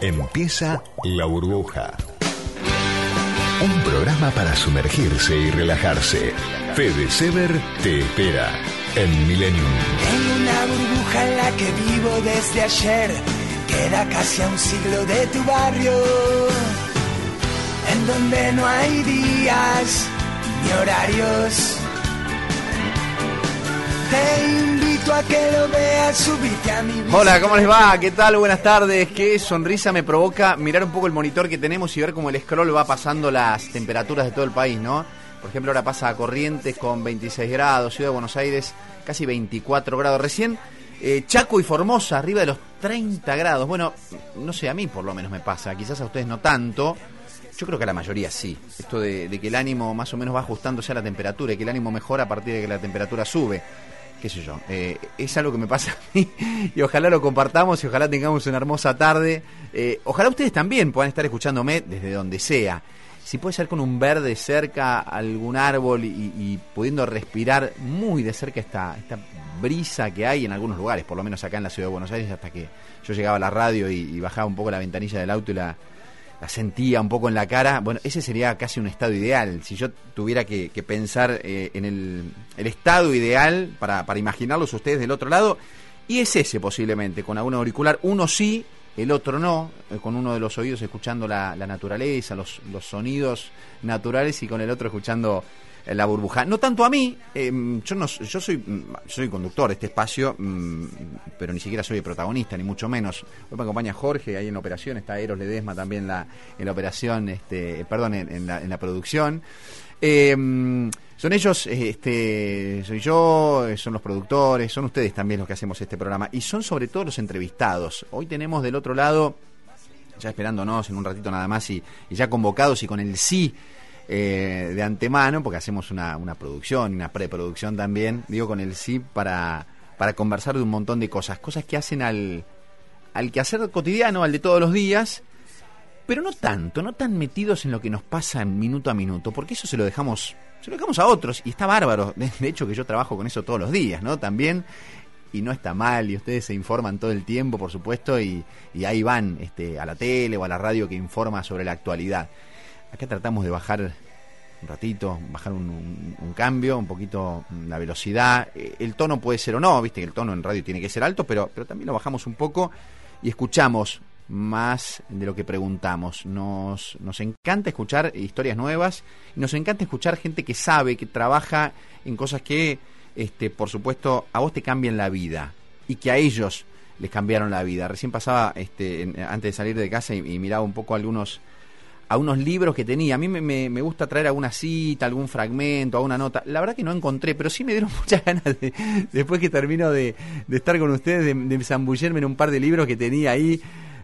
Empieza La Burbuja. Un programa para sumergirse y relajarse. Fede Sever te espera en Millennium. En una burbuja en la que vivo desde ayer, queda casi a un siglo de tu barrio, en donde no hay días ni horarios. Hola, ¿cómo les va? ¿Qué tal? Buenas tardes. Qué sonrisa me provoca mirar un poco el monitor que tenemos y ver cómo el scroll va pasando las temperaturas de todo el país, ¿no? Por ejemplo, ahora pasa a Corrientes con 26 grados, Ciudad de Buenos Aires casi 24 grados. Recién eh, Chaco y Formosa arriba de los 30 grados. Bueno, no sé, a mí por lo menos me pasa, quizás a ustedes no tanto. Yo creo que a la mayoría sí. Esto de, de que el ánimo más o menos va ajustándose a la temperatura y que el ánimo mejora a partir de que la temperatura sube qué sé yo, eh, es algo que me pasa a mí y ojalá lo compartamos y ojalá tengamos una hermosa tarde. Eh, ojalá ustedes también puedan estar escuchándome desde donde sea. Si puede ser con un verde cerca, algún árbol y, y pudiendo respirar muy de cerca esta, esta brisa que hay en algunos lugares, por lo menos acá en la ciudad de Buenos Aires, hasta que yo llegaba a la radio y, y bajaba un poco la ventanilla del auto y la, la sentía un poco en la cara. Bueno, ese sería casi un estado ideal. Si yo tuviera que, pensar eh, en el, el, estado ideal para, para imaginarlos ustedes del otro lado, y es ese posiblemente, con algún auricular, uno sí, el otro no, eh, con uno de los oídos escuchando la, la naturaleza, los, los, sonidos naturales y con el otro escuchando la burbuja. No tanto a mí, eh, yo no yo soy soy conductor de este espacio, mmm, pero ni siquiera soy el protagonista, ni mucho menos. Hoy me acompaña Jorge, ahí en operación, está Eros Ledesma también la, en la operación, este, perdón, en, la, en la, producción. Eh, son ellos, este, soy yo, son los productores, son ustedes también los que hacemos este programa y son sobre todo los entrevistados. Hoy tenemos del otro lado, ya esperándonos en un ratito nada más y, y ya convocados y con el sí eh, de antemano, porque hacemos una, una producción, una preproducción también, digo con el sí para, para conversar de un montón de cosas, cosas que hacen al, al quehacer cotidiano, al de todos los días, pero no tanto, no tan metidos en lo que nos pasa minuto a minuto, porque eso se lo dejamos, se lo dejamos a otros, y está bárbaro, de, hecho que yo trabajo con eso todos los días, ¿no? También y no está mal, y ustedes se informan todo el tiempo, por supuesto, y, y ahí van este, a la tele o a la radio que informa sobre la actualidad. Acá tratamos de bajar un ratito, bajar un, cambio, un poquito la velocidad. El tono puede ser o no, viste que el tono en radio tiene que ser alto, pero, pero también lo bajamos un poco y escuchamos más de lo que preguntamos. Nos, nos encanta escuchar historias nuevas y nos encanta escuchar gente que sabe, que trabaja en cosas que, este, por supuesto, a vos te cambian la vida y que a ellos les cambiaron la vida. Recién pasaba, este, antes de salir de casa y miraba un poco algunos a unos libros que tenía. A mí me, me, gusta traer alguna cita, algún fragmento, alguna nota. La verdad que no encontré, pero sí me dieron muchas ganas de, después que termino de, de estar con ustedes, de, de zambullerme en un par de libros que tenía ahí.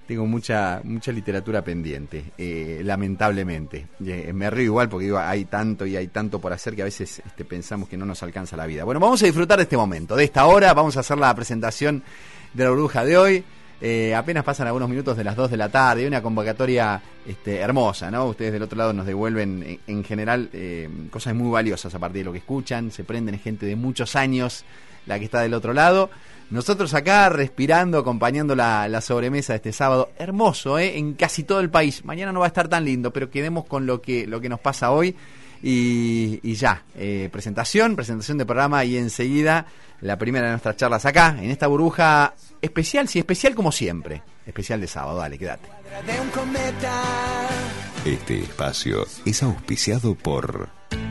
Tengo mucha mucha literatura pendiente, eh, lamentablemente. Eh, me río igual porque digo, hay tanto y hay tanto por hacer que a veces este, pensamos que no nos alcanza la vida. Bueno, vamos a disfrutar de este momento, de esta hora. Vamos a hacer la presentación de la burbuja de hoy. Eh, apenas pasan algunos minutos de las 2 de la tarde, una convocatoria este, hermosa, ¿no? Ustedes del otro lado nos devuelven en, en general eh, cosas muy valiosas a partir de lo que escuchan, se prenden gente de muchos años la que está del otro lado. Nosotros acá respirando, acompañando la, la sobremesa de este sábado, hermoso, ¿eh? En casi todo el país. Mañana no va a estar tan lindo, pero quedemos con lo que, lo que nos pasa hoy. Y, y, ya, eh, presentación, presentación de programa y enseguida la primera de nuestras charlas acá, en esta burbuja especial, sí, especial como siempre, especial de sábado, dale, quédate. Este espacio es auspiciado por...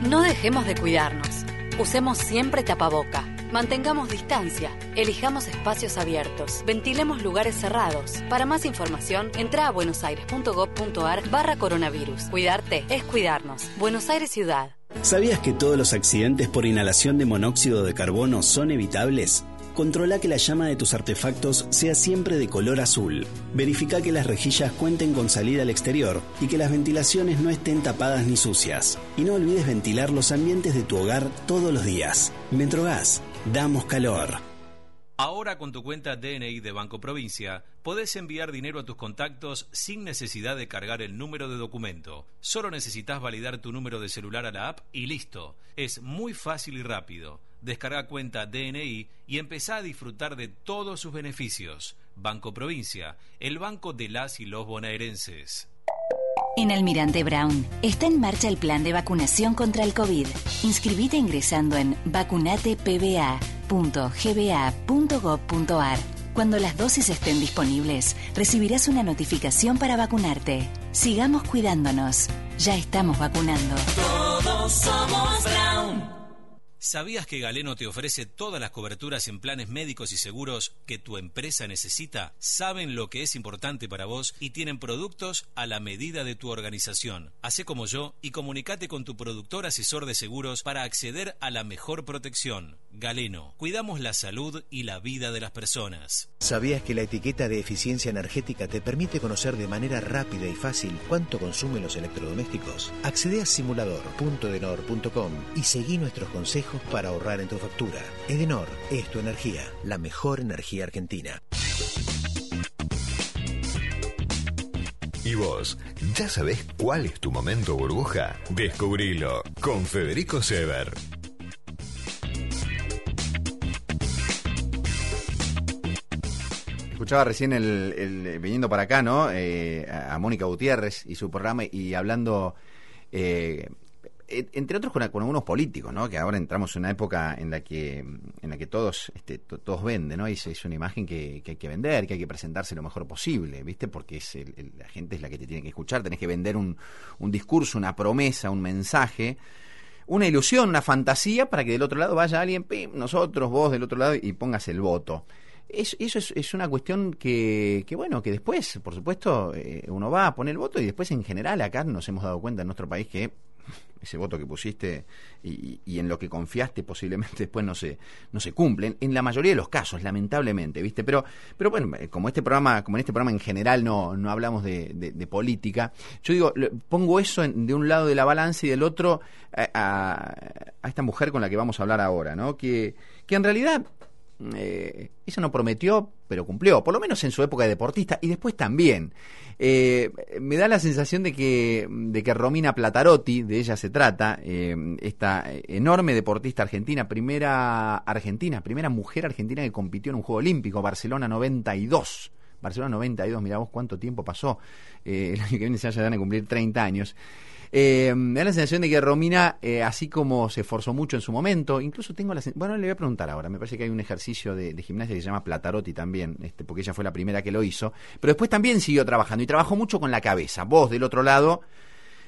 No dejemos de cuidarnos, usemos siempre tapaboca, mantengamos distancia, elijamos espacios abiertos, ventilemos lugares cerrados. Para más información, entra a buenosaires.gov.ar barra coronavirus. Cuidarte es cuidarnos. Buenos Aires Ciudad. ¿Sabías que todos los accidentes por inhalación de monóxido de carbono son evitables? Controla que la llama de tus artefactos sea siempre de color azul. Verifica que las rejillas cuenten con salida al exterior y que las ventilaciones no estén tapadas ni sucias. Y no olvides ventilar los ambientes de tu hogar todos los días. Metrogas, damos calor. Ahora con tu cuenta DNI de Banco Provincia, podés enviar dinero a tus contactos sin necesidad de cargar el número de documento. Solo necesitas validar tu número de celular a la app y listo. Es muy fácil y rápido. Descarga cuenta DNI y empezá a disfrutar de todos sus beneficios. Banco Provincia, el banco de las y los bonaerenses. En Almirante Brown está en marcha el plan de vacunación contra el COVID. Inscribite ingresando en vacunatepba.gba.gov.ar. Cuando las dosis estén disponibles, recibirás una notificación para vacunarte. Sigamos cuidándonos. Ya estamos vacunando. Todos somos Brown. ¿Sabías que Galeno te ofrece todas las coberturas en planes médicos y seguros que tu empresa necesita? Saben lo que es importante para vos y tienen productos a la medida de tu organización. Hacé como yo y comunicate con tu productor asesor de seguros para acceder a la mejor protección. Galeno, cuidamos la salud y la vida de las personas. ¿Sabías que la etiqueta de eficiencia energética te permite conocer de manera rápida y fácil cuánto consumen los electrodomésticos? Accede a simulador.denor.com y seguí nuestros consejos para ahorrar en tu factura. Edenor es tu energía, la mejor energía argentina. ¿Y vos? ¿Ya sabés cuál es tu momento burbuja? Descubrilo con Federico Sever. Escuchaba recién el, el- viniendo para acá, ¿no? Eh, a Mónica Gutiérrez y su programa y hablando, eh, entre otros con, algunos políticos, ¿no? Que ahora entramos en una época en la que en la que todos este, to- todos venden, ¿no? Y es, es una imagen que, que hay que vender, que hay que presentarse lo mejor posible, ¿viste? Porque es la gente es la que te tiene que escuchar, tenés que vender un, un discurso, una promesa, un mensaje una ilusión, una fantasía para que del otro lado vaya alguien, pim, nosotros, vos del otro lado y pongas el voto. Es- eso es, es una cuestión que, que, bueno, que después, por supuesto, eh, uno va a poner el voto y después en general acá nos hemos dado cuenta en nuestro país que ese voto que pusiste y, en lo que confiaste posiblemente después no se no se cumple en, la mayoría de los casos lamentablemente viste pero pero bueno eh, como este programa como en este programa en general no no hablamos de, política yo digo pongo eso en- de un lado de la balanza y del otro a, a- a esta mujer con la que vamos a hablar ahora no que que en realidad eh, ella no prometió, pero cumplió, por lo menos en su época de deportista y después también. Eh, me da la sensación de que, de que Romina Platarotti, de ella se trata, eh, esta enorme deportista argentina, primera argentina, primera mujer argentina que compitió en un Juego Olímpico, Barcelona 92. Barcelona 92, mirá vos cuánto tiempo pasó. Eh, el año que viene se van a cumplir 30 años. Eh, me da la sensación de que Romina, eh, así como se esforzó mucho en su momento, incluso tengo la Bueno, le voy a preguntar ahora, me parece que hay un ejercicio de, de gimnasia que se llama Platarotti también, este, porque ella fue la primera que lo hizo, pero después también siguió trabajando y trabajó mucho con la cabeza. Vos, del otro lado,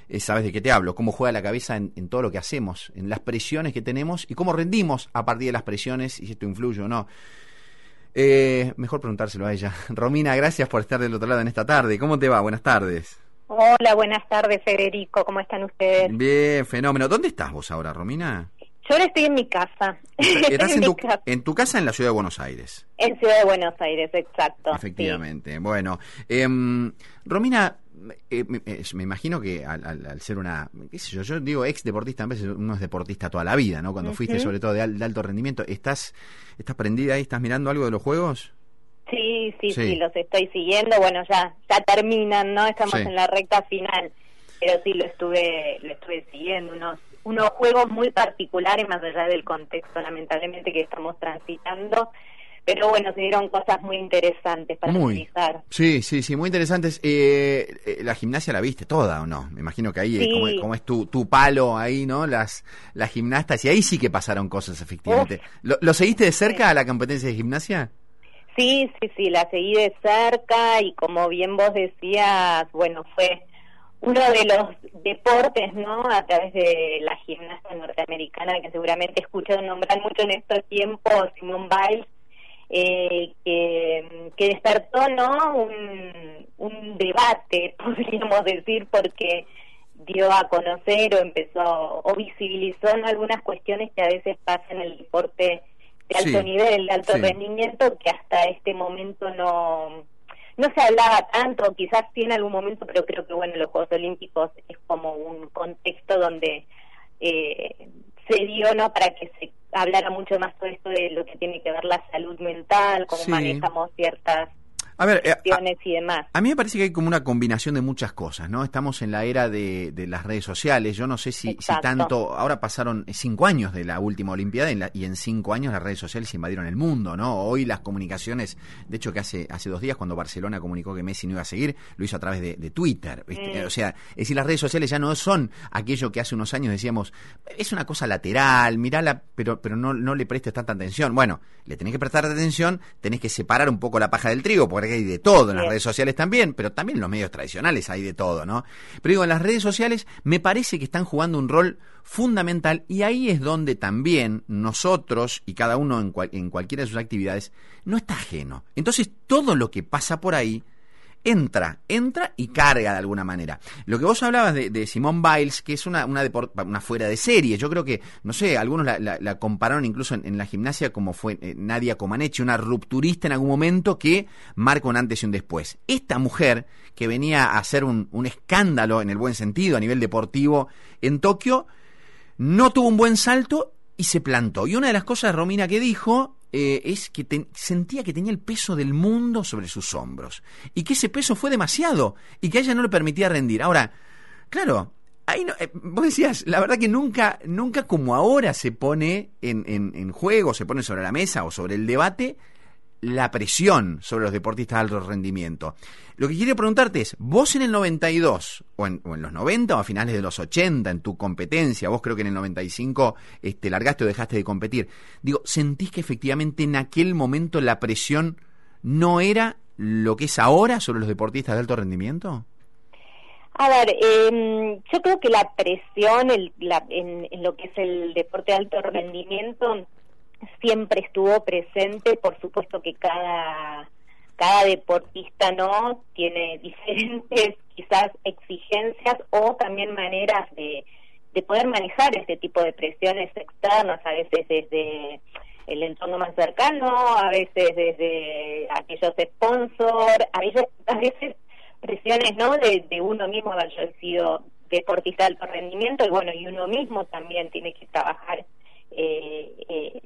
eh, sabes de qué te hablo, cómo juega la cabeza en, en todo lo que hacemos, en las presiones que tenemos y cómo rendimos a partir de las presiones, y si esto influye o no. Eh, mejor preguntárselo a ella. Romina, gracias por estar del otro lado en esta tarde. ¿Cómo te va? Buenas tardes. Hola, buenas tardes, Federico. ¿Cómo están ustedes? Bien, fenómeno. ¿Dónde estás vos ahora, Romina? Yo ahora estoy en mi casa. Estás en tu, casa. en tu casa en la ciudad de Buenos Aires. En Ciudad de Buenos Aires, exacto. Efectivamente. Bueno, em, Romina, eh, me, eh, me imagino que al, al- al ser una, qué sé yo, yo digo ex deportista, a veces uno es deportista toda la vida, ¿no? Cuando fuiste sobre todo de, al- de alto rendimiento, ¿estás, ¿estás prendida ahí? ¿Estás mirando algo de los juegos? Sí, sí, sí, Sí. los estoy siguiendo. Bueno, ya ya terminan, ¿no? Estamos Sí. en la recta final. Pero sí lo estuve lo estuve siguiendo unos unos juegos muy particulares más allá del contexto lamentablemente que estamos transitando. Pero bueno, se dieron cosas muy interesantes para Muy. analizar. Sí, sí, sí, muy interesantes. Eh, eh, la gimnasia la viste toda, ¿o no? Me imagino que ahí es como, como es tu, tu palo ahí, ¿no? Las, las gimnastas, y ahí sí que pasaron cosas, efectivamente. ¿Lo, lo seguiste de cerca a la competencia de gimnasia? Sí, sí, sí, la seguí de cerca y como bien vos decías, bueno, fue uno de los deportes, ¿no? A través de la gimnasta norteamericana que seguramente he escuchado nombrar mucho en estos tiempos, Simone Biles, eh, que, despertó, ¿no? Un, un debate, podríamos decir, porque dio a conocer o empezó o visibilizó ¿no? algunas cuestiones que a veces pasan en el deporte de alto Sí, nivel, de alto sí. rendimiento, que hasta este momento no no se hablaba tanto, quizás sí en algún momento, pero creo que bueno, los Juegos Olímpicos es como un contexto donde eh, se dio, ¿no? Para que se hablara mucho más todo esto de lo que tiene que ver la salud mental, cómo Sí. manejamos ciertas A ver, eh, y demás. A mí me parece que hay como una combinación de muchas cosas, ¿no? Estamos en la era de, las redes sociales. Yo no sé si, si, tanto. Ahora pasaron cinco años de la última Olimpiada y, en cinco años las redes sociales invadieron el mundo, ¿no? Hoy las comunicaciones. De hecho, que hace, hace dos días, cuando Barcelona comunicó que Messi no iba a seguir, lo hizo a través de, Twitter. Mm. O sea, es decir, las redes sociales ya no son aquello que hace unos años decíamos, es una cosa lateral, mirala, pero, pero no, no le prestes tanta atención. Bueno, le tenés que prestar atención, tenés que separar un poco la paja del trigo, porque hay de todo en las redes sociales también, pero también en los medios tradicionales hay de todo, ¿no? Pero digo, en las redes sociales me parece que están jugando un rol fundamental y ahí es donde también nosotros y cada uno en, en cualquiera de sus actividades no está ajeno. Entonces todo lo que pasa por ahí entra, entra y carga de alguna manera. Lo que vos hablabas de, de Simone Biles, que es una, una, una, fuera de serie, yo creo que, no sé, algunos la, compararon incluso en, la gimnasia como fue eh, Nadia Comaneci, una rupturista en algún momento que marca un antes y un después. Esta mujer, que venía a hacer un, un escándalo en el buen sentido a nivel deportivo en Tokio, no tuvo un buen salto y se plantó. Y una de las cosas, Romina, que dijo eh, es que sentía que tenía el peso del mundo sobre sus hombros y que ese peso fue demasiado y que a ella no le permitía rendir. Ahora, claro, ahí no, eh, vos decías, la verdad que nunca, nunca como ahora se pone en, en juego, se pone sobre la mesa o sobre el debate la presión sobre los deportistas de alto rendimiento. Lo que quiero preguntarte es, vos en el 92, o en, o en, los 90 o a finales de los 80, en tu competencia, vos creo que en el 95 este, largaste o dejaste de competir, digo, ¿sentís que efectivamente en aquel momento la presión no era lo que es ahora sobre los deportistas de alto rendimiento? A ver, em, yo creo que la presión en, en, lo que es el deporte de alto rendimiento siempre estuvo presente, por supuesto que cada cada deportista no tiene diferentes quizás exigencias o también maneras de, de poder manejar este tipo de presiones externas, a veces desde el entorno más cercano, a veces desde aquellos sponsors, a veces, a veces presiones no de, uno mismo haber sido deportista de alto rendimiento y bueno, y uno mismo también tiene que trabajar eh, eh,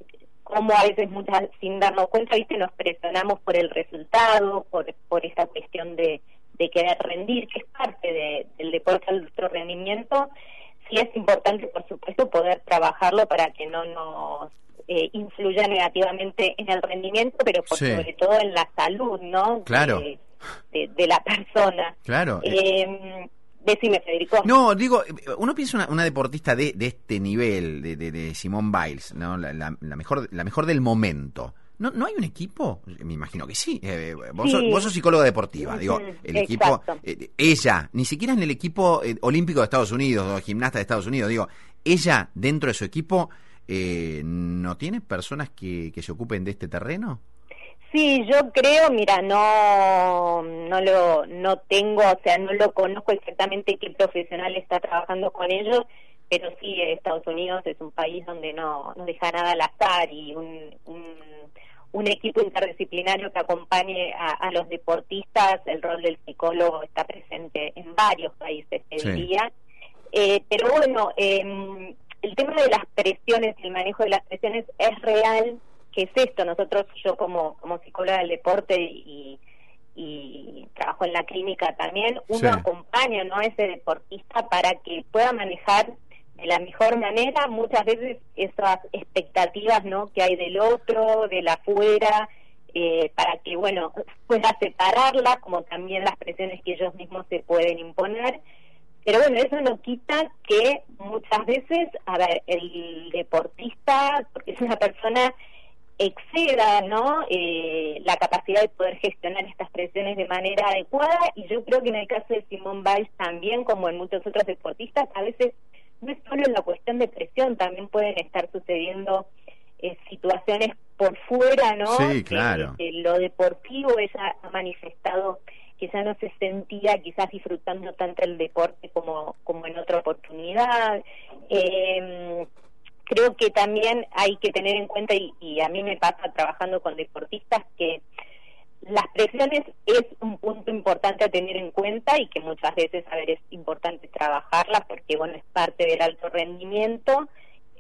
como a veces muchas sin darnos cuenta, viste, nos presionamos por el resultado, por, por esa cuestión de, de querer rendir, que es parte del deporte de alto rendimiento. Sí es importante, por supuesto, poder trabajarlo para que no nos eh, influya negativamente en el rendimiento, pero por sobre todo en la salud, ¿no? Claro. De, la persona. Claro. Eh, Decime, Federico. No, digo, uno piensa una, una deportista de, de, este nivel, de, de, de Simone Biles, ¿no? La, la, mejor, la mejor del momento. ¿No, ¿No hay un equipo? Me imagino que sí. Eh, vos, Sos, psicóloga deportiva. Digo, el equipo. Eh, ella, ni siquiera en el equipo eh, olímpico de Estados Unidos o gimnasta de Estados Unidos. Digo, ella, dentro de su equipo, ¿no tiene personas que, que se ocupen de este terreno? Sí, yo creo, mira, no, no lo, no tengo, o sea, no lo conozco exactamente qué profesional está trabajando con ellos, pero sí, Estados Unidos es un país donde no, no deja nada al azar y un, un, equipo interdisciplinario que acompañe a, los deportistas, el rol del psicólogo está presente en varios países, te diría. Eh, pero bueno, eh, el tema de las presiones, el manejo de las presiones es real qué es esto. Nosotros, yo como, como psicóloga del deporte y, y trabajo en la clínica también, uno acompaña ¿no? a ese deportista para que pueda manejar de la mejor manera muchas veces esas expectativas ¿no? que hay del otro, de la afuera, eh, para que, bueno, pueda separarla, como también las presiones que ellos mismos se pueden imponer. Pero bueno, eso no quita que muchas veces, a ver, el deportista, porque es una persona exceda ¿no? Eh, la capacidad de poder gestionar estas presiones de manera adecuada y yo creo que en el caso de Simón Biles también como en muchos otros deportistas a veces no es solo la cuestión de presión también pueden estar sucediendo eh, situaciones por fuera no sí, claro. lo deportivo ella ha manifestado que ya no se sentía quizás disfrutando tanto el deporte como como en otra oportunidad eh, creo que también hay que tener en cuenta, y, a mí me pasa trabajando con deportistas, que las presiones es un punto importante a tener en cuenta y que muchas veces, a ver, es importante trabajarlas porque, bueno, es parte del alto rendimiento.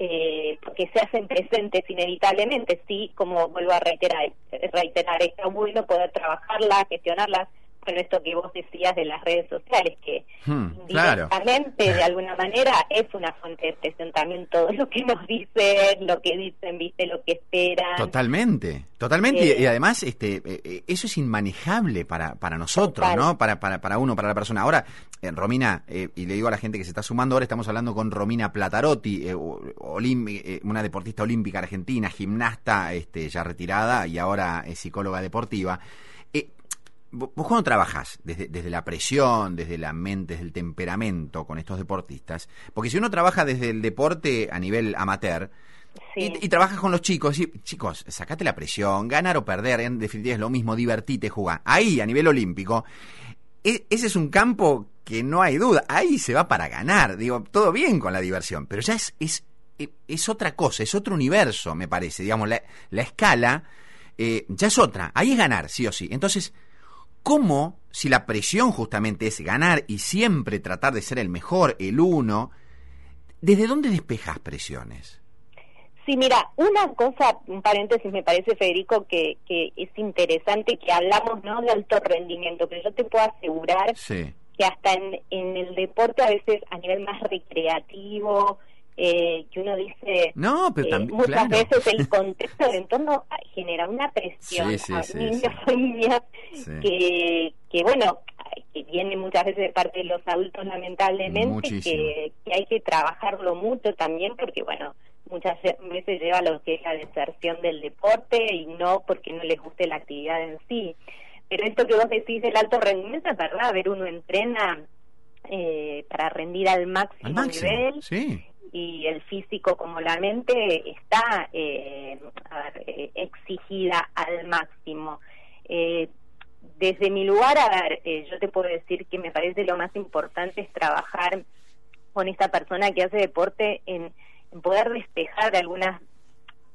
eh, porque se hacen presentes inevitablemente, sí, como vuelvo a reiterar, reiterar, está bueno poder trabajarlas, gestionarlas, bueno, esto que vos decías de las redes sociales, que Hmm, directamente, de alguna manera, es una fuente de presión también todo lo que nos dicen, lo que dicen, viste, lo que esperan. Totalmente, totalmente. y- Eh, y, además, este, eh, eh, eso es inmanejable para, para nosotros, Total. ¿no? Para, para, para uno, para la persona. Ahora, eh, Romina, eh, y le digo a la gente que se está sumando, ahora estamos hablando con Romina Platarotti, una deportista olímpica argentina, gimnasta, este, ya retirada y ahora es psicóloga deportiva. Vo- Vos cuando trabajás desde, desde la presión, desde la mente, desde el temperamento con estos deportistas, porque si uno trabaja desde el deporte a nivel amateur, Sí. y, y trabajas con los chicos, y, chicos, sacate la presión, ganar o perder, en definitiva es lo mismo, divertite, jugar. Ahí, a nivel olímpico, e- ese es un campo que no hay duda, ahí se va para ganar, digo, todo bien con la diversión, pero ya es, es, e- es otra cosa, es otro universo, me parece, digamos, la, la escala eh, ya es otra, ahí es ganar, sí o sí. Entonces, ¿cómo, si la presión justamente es ganar y siempre tratar de ser el mejor, el uno, ¿desde dónde despejas presiones? Sí, mira, una cosa, un paréntesis me parece, Federico, que, que es interesante que hablamos no de alto rendimiento, pero yo te puedo asegurar Sí. que hasta en, en el deporte a veces a nivel más recreativo, eh, que uno dice, No, pero eh, muchas claro. veces el contexto del entorno ah, genera una presión Sí, sí, a sí, niños, familias, Sí. que, que bueno, que viene muchas veces de parte de los adultos lamentablemente, que, que hay que trabajarlo mucho también porque bueno, muchas veces lleva a lo que es la deserción del deporte y no porque no les guste la actividad en sí. Pero esto que vos decís del alto rendimiento es verdad, a ver, uno entrena eh, para rendir al máximo, Al máximo, nivel sí. Y el físico como la mente está eh, ver, eh, exigida al máximo. Eh, desde mi lugar, a ver, eh, yo te puedo decir que me parece lo más importante es trabajar con esta persona que hace deporte en, en poder despejar de algunas,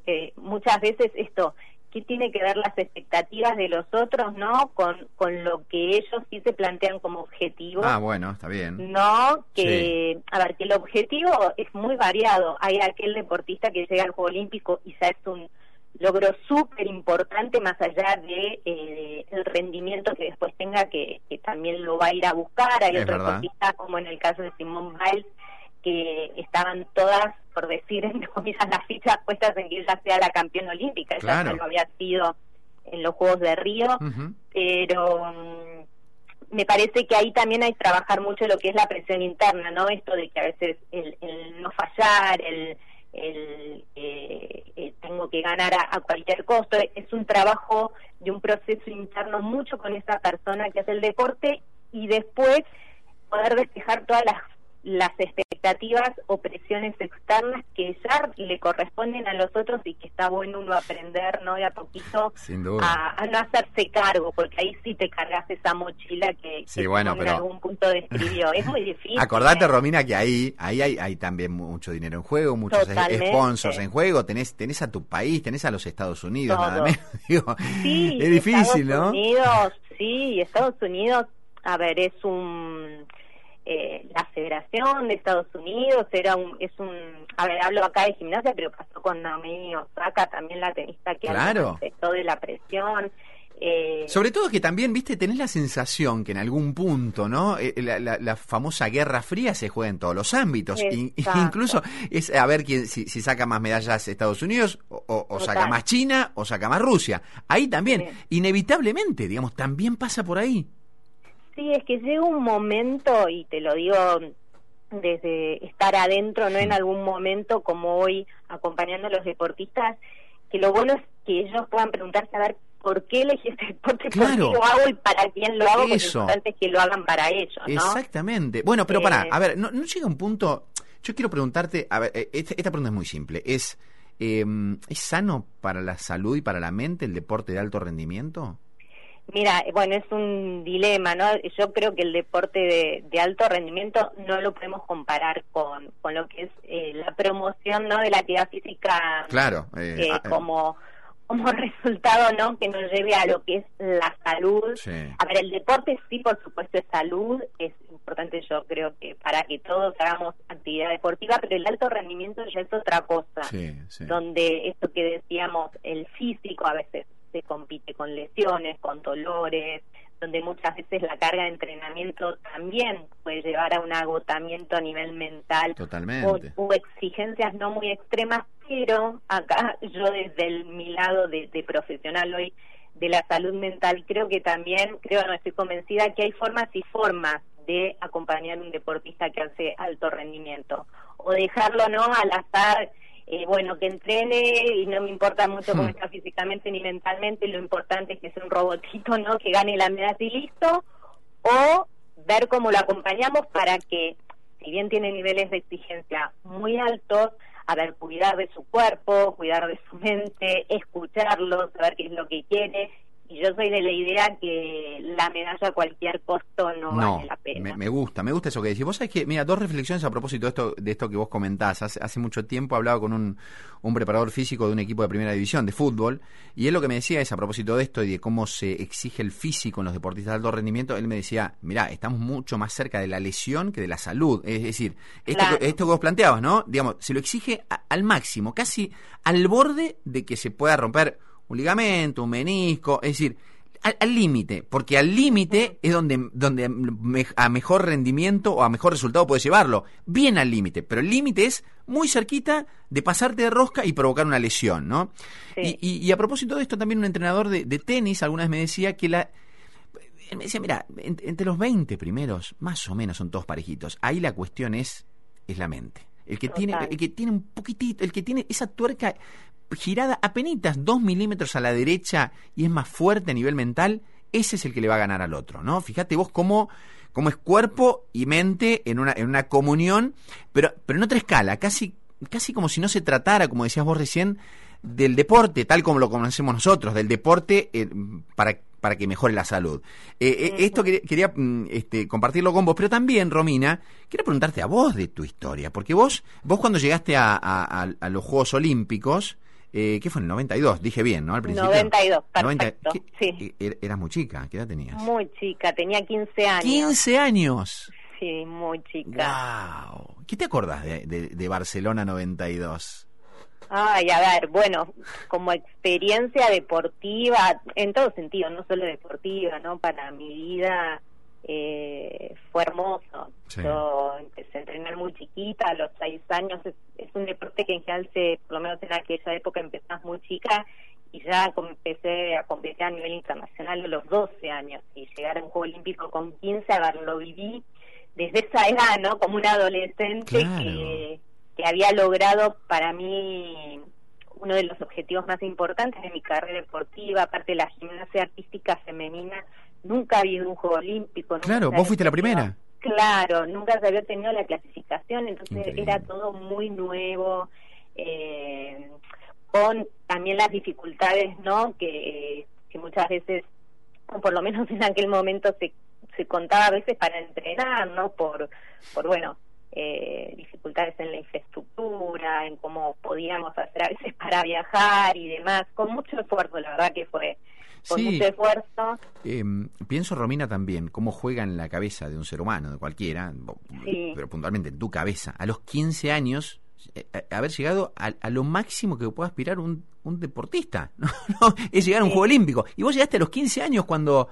eh, muchas veces esto, ¿qué tiene que ver las expectativas de los otros, no? Con, con lo que ellos sí se plantean como objetivo. Ah, bueno, está bien. No, que, a ver, que el objetivo es muy variado. Hay aquel deportista que llega al Juego Olímpico y ya es un logro súper importante más allá de eh, el rendimiento que después tenga que, que también lo va a ir a buscar. Hay otros deportistas como en el caso de Simone Biles que estaban todas, por decir entre comillas, las fichas puestas en que ella sea la campeona olímpica. Ella Claro. ya lo había sido en los Juegos de Río pero mm, me parece que ahí también hay que trabajar mucho lo que es la presión interna, ¿no? Esto de que a veces el, el no fallar, el, el eh, eh, tengo que ganar a, a cualquier costo, es un trabajo de un proceso interno mucho con esa persona que hace el deporte y después poder despejar todas las las expectativas o presiones externas que ya le corresponden a los otros y que está bueno uno aprender, ¿no? De a poquito a, a no hacerse cargo, porque ahí sí te cargas esa mochila que, Sí, que bueno, Simón en pero- algún punto describió. Es muy difícil. Acordate, ¿eh? Romina, que ahí, ahí hay, hay también mucho dinero en juego, muchos Totalmente. sponsors en juego, tenés, tenés a tu país, tenés a los Estados Unidos, Todo. nada menos. Digo, Sí, es difícil, Estados ¿no? Unidos, sí, Estados Unidos, a ver, es un eh, la Federación de Estados Unidos era un es un a ver hablo acá de gimnasia pero pasó con Naomi Osaka también la tenista que Claro. afectó de la presión eh, Sobre todo que también, viste, tenés la sensación que en algún punto, ¿no? Eh, La, la- la famosa Guerra Fría se juega en todos los ámbitos. In- incluso es a ver quién, si, si saca más medallas Estados Unidos, o, o- o saca más China, o saca más Rusia. Ahí también, inevitablemente, digamos, también pasa por ahí. Sí, es que llega un momento, y te lo digo desde estar adentro, no en algún momento como hoy acompañando a los deportistas, que lo bueno es que ellos puedan preguntarse a ver por qué elegí este deporte, Claro. por qué lo hago y para quién lo hago, porque Eso. lo importante es que lo hagan para ellos, ¿no? Exactamente. Bueno, pero Eh, pará, a ver, no, no llega un punto. Yo quiero preguntarte, a ver, eh, esta, esta pregunta es muy simple. ¿Es, eh, ¿Es sano para la salud y para la mente el deporte de alto rendimiento? Mira, bueno, es un dilema, ¿no? Yo creo que el deporte de, de alto rendimiento no lo podemos comparar con, con lo que es eh, la promoción, ¿no? De la actividad física Claro. eh, eh, ah, eh, como como resultado no que nos lleve a lo que es la salud Sí. a ver el deporte sí por supuesto es salud es importante yo creo que para que todos hagamos actividad deportiva, pero el alto rendimiento ya es otra cosa, donde esto que decíamos, el físico a veces se compite con lesiones, con dolores, donde muchas veces la carga de entrenamiento también puede llevar a un agotamiento a nivel mental Totalmente. O, exigencias no muy extremas, pero acá yo desde el, mi lado de, profesional hoy de la salud mental creo que también, creo, no estoy convencida que hay formas y formas de acompañar a un deportista que hace alto rendimiento o dejarlo no al azar eh, bueno, que entrene y no me importa mucho cómo hmm. está físicamente ni mentalmente, lo importante es que sea un robotito, ¿no? Que gane la medalla y listo, o ver cómo lo acompañamos para que, si bien tiene niveles de exigencia muy altos, a ver, cuidar de su cuerpo, cuidar de su mente, escucharlo, saber qué es lo que quiere yo soy de la idea que la medalla a cualquier costo no, vale la pena. Me, gusta, me gusta eso que decís. Vos sabés que, mira, dos reflexiones a propósito de esto, de esto que vos comentás. Hace, hace mucho tiempo hablaba con un, un preparador físico de un equipo de primera división de fútbol y él lo que me decía es a propósito de esto y de cómo se exige el físico en los deportistas de alto rendimiento, él me decía, mira, estamos mucho más cerca de la lesión que de la salud. Es decir, esto, esto que vos planteabas, ¿no? Digamos, se lo exige al máximo, casi al borde de que se pueda romper un ligamento, un menisco, es decir, al límite, porque al límite es donde, donde a mejor rendimiento o a mejor resultado puedes llevarlo, bien al límite, pero el límite es muy cerquita de pasarte de rosca y provocar una lesión, ¿no? Y, a propósito de esto, también un entrenador de, tenis alguna vez me decía que la... Él me decía, mira, entre los 20 primeros, más o menos son todos parejitos, ahí la cuestión es, es la mente. El que, tiene, el que tiene un poquitito, el que tiene esa tuerca girada apenas dos milímetros a la derecha y es más fuerte a nivel mental, ese es el que le va a ganar al otro, ¿no? Fíjate vos cómo, cómo es cuerpo y mente en una, en una comunión, pero, pero en otra escala, casi, casi como si no se tratara, como decías vos recién, del deporte, tal como lo conocemos nosotros, del deporte eh, para, para que mejore la salud. Eh, eh, esto quería, mm, este, compartirlo con vos, pero también, Romina, quiero preguntarte a vos de tu historia, porque vos, vos cuando llegaste a, a los Juegos Olímpicos, eh, ¿Qué fue en el 92? Dije bien, ¿no? Al principio. 92, perfecto. sí. E-, eras muy chica, ¿qué edad tenías? Muy chica, tenía 15 años. ¿15 años? Sí, muy chica. ¡Wow! ¿Qué te acordás de, de, de Barcelona 92? Ay, a ver, bueno, como experiencia deportiva, en todo sentido, no solo deportiva, ¿no? Para mi vida eh, fue hermoso. Yo empecé a entrenar muy chiquita, a los seis años. Es, un deporte que en general, se, por lo menos en aquella época, empezás muy chica y ya empecé a competir a nivel internacional a los 12 años y llegar a un Juego Olímpico con 15, a ver, lo viví desde esa edad, ¿no? Como un adolescente que, que había logrado para mí uno de los objetivos más importantes de mi carrera deportiva, aparte de la gimnasia artística femenina, nunca ha habido un juego olímpico. Claro, vos fuiste la primera. Claro, nunca se había tenido la clasificación, entonces era todo muy nuevo, eh, con también las dificultades, ¿no? Que, que muchas veces, o por lo menos en aquel momento se, se contaba a veces para entrenar, ¿no? Por, por bueno, eh, dificultades en la infraestructura, en cómo podíamos hacer a veces para viajar y demás, con mucho esfuerzo, la verdad que fue con mucho esfuerzo. Em, pienso, Romina, también, cómo juega en la cabeza de un ser humano, de cualquiera, pero puntualmente en tu cabeza, a los 15 años, eh, eh, haber llegado a, lo máximo que puede aspirar un, un deportista, ¿no? es llegar a un juego olímpico. Y vos llegaste a los 15 años cuando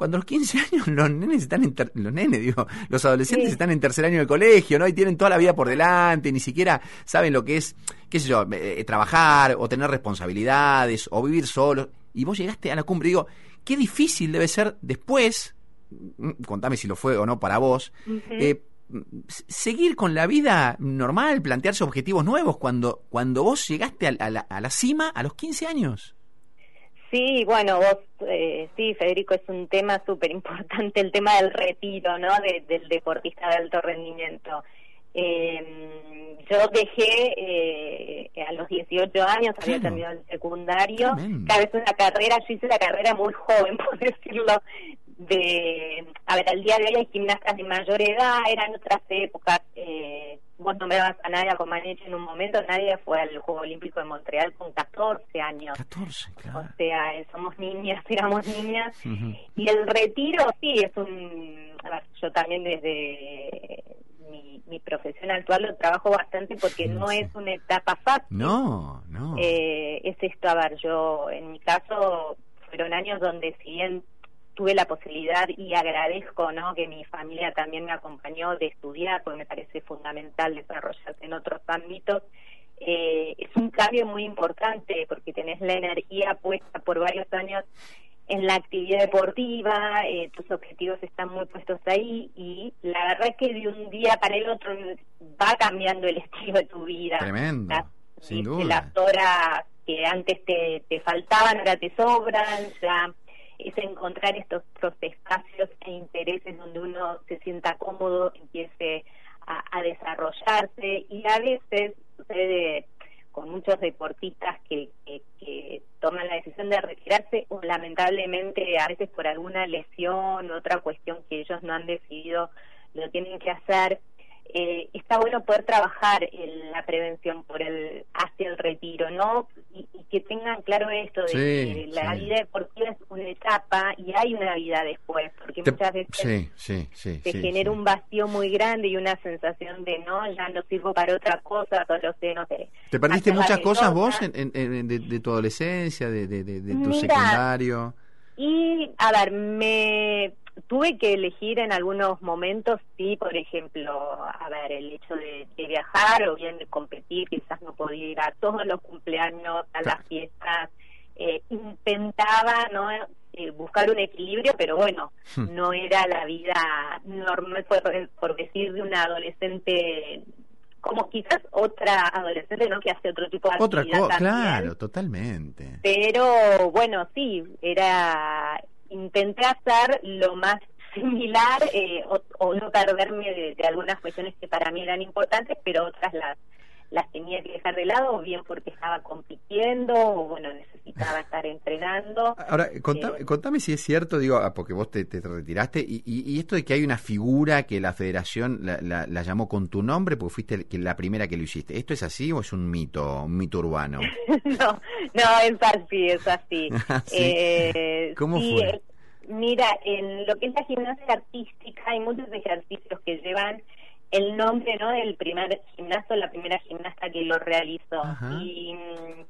cuando a los 15 años los nenes están en los nenes, digo, los adolescentes están en tercer año del colegio, ¿no? Y tienen toda la vida por delante, ni siquiera saben lo que es, qué sé yo, eh, trabajar o tener responsabilidades o vivir solos y vos llegaste a la cumbre. Digo, qué difícil debe ser después, mm, contame si lo fue o no para vos, eh, seguir con la vida normal, plantearse objetivos nuevos cuando, cuando vos llegaste a, la, a la cima a los 15 años. Sí, bueno, vos, eh, sí, Federico, es un tema súper importante, el tema del retiro, ¿no? del deportista de alto rendimiento. Eh, yo dejé eh, a los 18 años, había terminado el secundario, cada vez una carrera, yo hice la carrera muy joven, por decirlo, de, a ver, al día de hoy hay gimnastas de mayor edad, eran otras épocas, eh, vos nombrabas a Nadia Comaneci en un momento, Nadia fue al Juego Olímpico de Montreal con 14 años. 14, claro. O sea, eh, somos niñas, éramos niñas. Y el retiro, sí, es un... A ver, yo también desde profesión actual lo trabajo bastante porque no es una etapa fácil. No, no. Eh, es esto, a ver, yo en mi caso fueron años donde si bien tuve la posibilidad y agradezco ¿no? que mi familia también me acompañó de estudiar, porque me parece fundamental desarrollarse en otros ámbitos, eh, es un cambio muy importante porque tenés la energía puesta por varios años en la actividad deportiva, eh, tus objetivos están muy puestos ahí y la verdad es que de un día para el otro va cambiando el estilo de tu vida. Tremendo, sin este, duda. Las horas que antes te, te faltaban ahora te sobran, ya es encontrar estos, estos espacios e intereses donde uno se sienta cómodo, empiece a, desarrollarse. Y a veces sucede con muchos deportistas que, que, que, toman la decisión de retirarse o lamentablemente a veces por alguna lesión o otra cuestión que ellos no han decidido lo tienen que hacer eh, está bueno poder trabajar en la prevención por el hacia el retiro, ¿no? Y, y que tengan claro esto de Sí, que la sí. vida deportiva es una etapa y hay una vida después, porque Te- muchas veces sí, sí, genera un vacío muy grande y una sensación de no, ya no sirvo para otra cosa, solo sé, no sé. ¿Te perdiste muchas cosas vos en, en- en- de, de tu adolescencia, de, de, de- de tu Mira, secundario? Y, a ver, me tuve que elegir en algunos momentos, sí, por ejemplo, a ver, el hecho de, de viajar o bien de competir, quizás no podía ir a todos los cumpleaños, a las fiestas, eh, intentaba, ¿no? Eh, buscar un equilibrio, pero bueno, Hmm. no era la vida normal, por, por decir, de una adolescente como quizás otra adolescente, ¿no? Que hace otro tipo de Otra actividad cosa, también claro, totalmente. pero bueno, sí, era intenté hacer lo más similar eh, o, o no perderme de, de algunas cuestiones que para mí eran importantes, pero otras las las tenía que dejar de lado, o bien porque estaba compitiendo, o bueno, necesitaba estar entrenando. Ahora, contame, Eh, contame si es cierto, digo, ah, porque vos te, te retiraste, y, y- y esto de que hay una figura que la federación la, la- la llamó con tu nombre porque fuiste la primera que lo hiciste. ¿Esto es así o es un mito, un mito urbano? no, no, es así, es así. ¿Sí? Eh, ¿Cómo sí, fue? Mira, en lo que es la gimnasia artística hay muchos ejercicios que llevan el nombre no del primer gimnasta o la primera gimnasta que lo realizó. Ajá. Y, mm,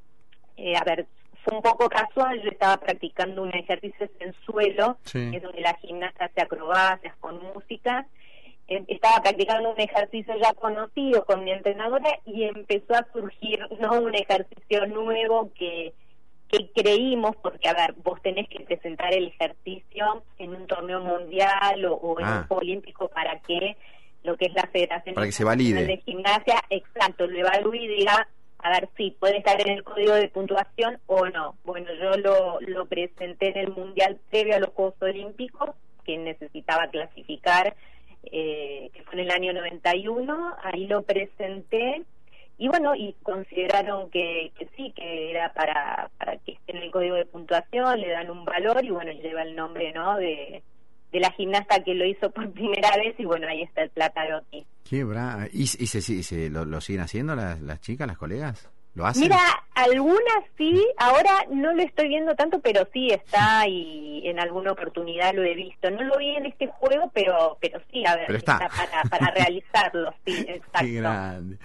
eh, a ver, fue un poco casual, yo estaba practicando un ejercicio en suelo, Sí. que es donde la gimnasta hace acrobacias con música. Eh, estaba practicando un ejercicio ya conocido con mi entrenadora y empezó a surgir no un ejercicio nuevo que que creímos, porque a ver, vos tenés que presentar el ejercicio en un torneo mundial o, o en Ah. un olímpico para que lo que es la Federación Para que se valide. de Gimnasia, exacto, lo evalúe y diga, a ver, sí, puede estar en el código de puntuación o no. Bueno, yo lo, lo presenté en el mundial previo a los Juegos Olímpicos, que necesitaba clasificar, eh, que fue en el año 91, ahí lo presenté y bueno, y consideraron que, que sí, que era para, para que esté en el código de puntuación, le dan un valor y bueno, lleva el nombre, ¿no? De, de la gimnasta que lo hizo por primera vez y bueno, ahí está el Platarotti. Qué bra... ¿Y, se- lo, lo siguen haciendo las, las chicas, las colegas? ¿Lo hacen? Mira, algunas sí, ahora no lo estoy viendo tanto, pero sí está y en alguna oportunidad lo he visto. No lo vi en este juego, pero pero sí, a ver, Pero está. para, para realizarlo, sí, exacto. Qué grande.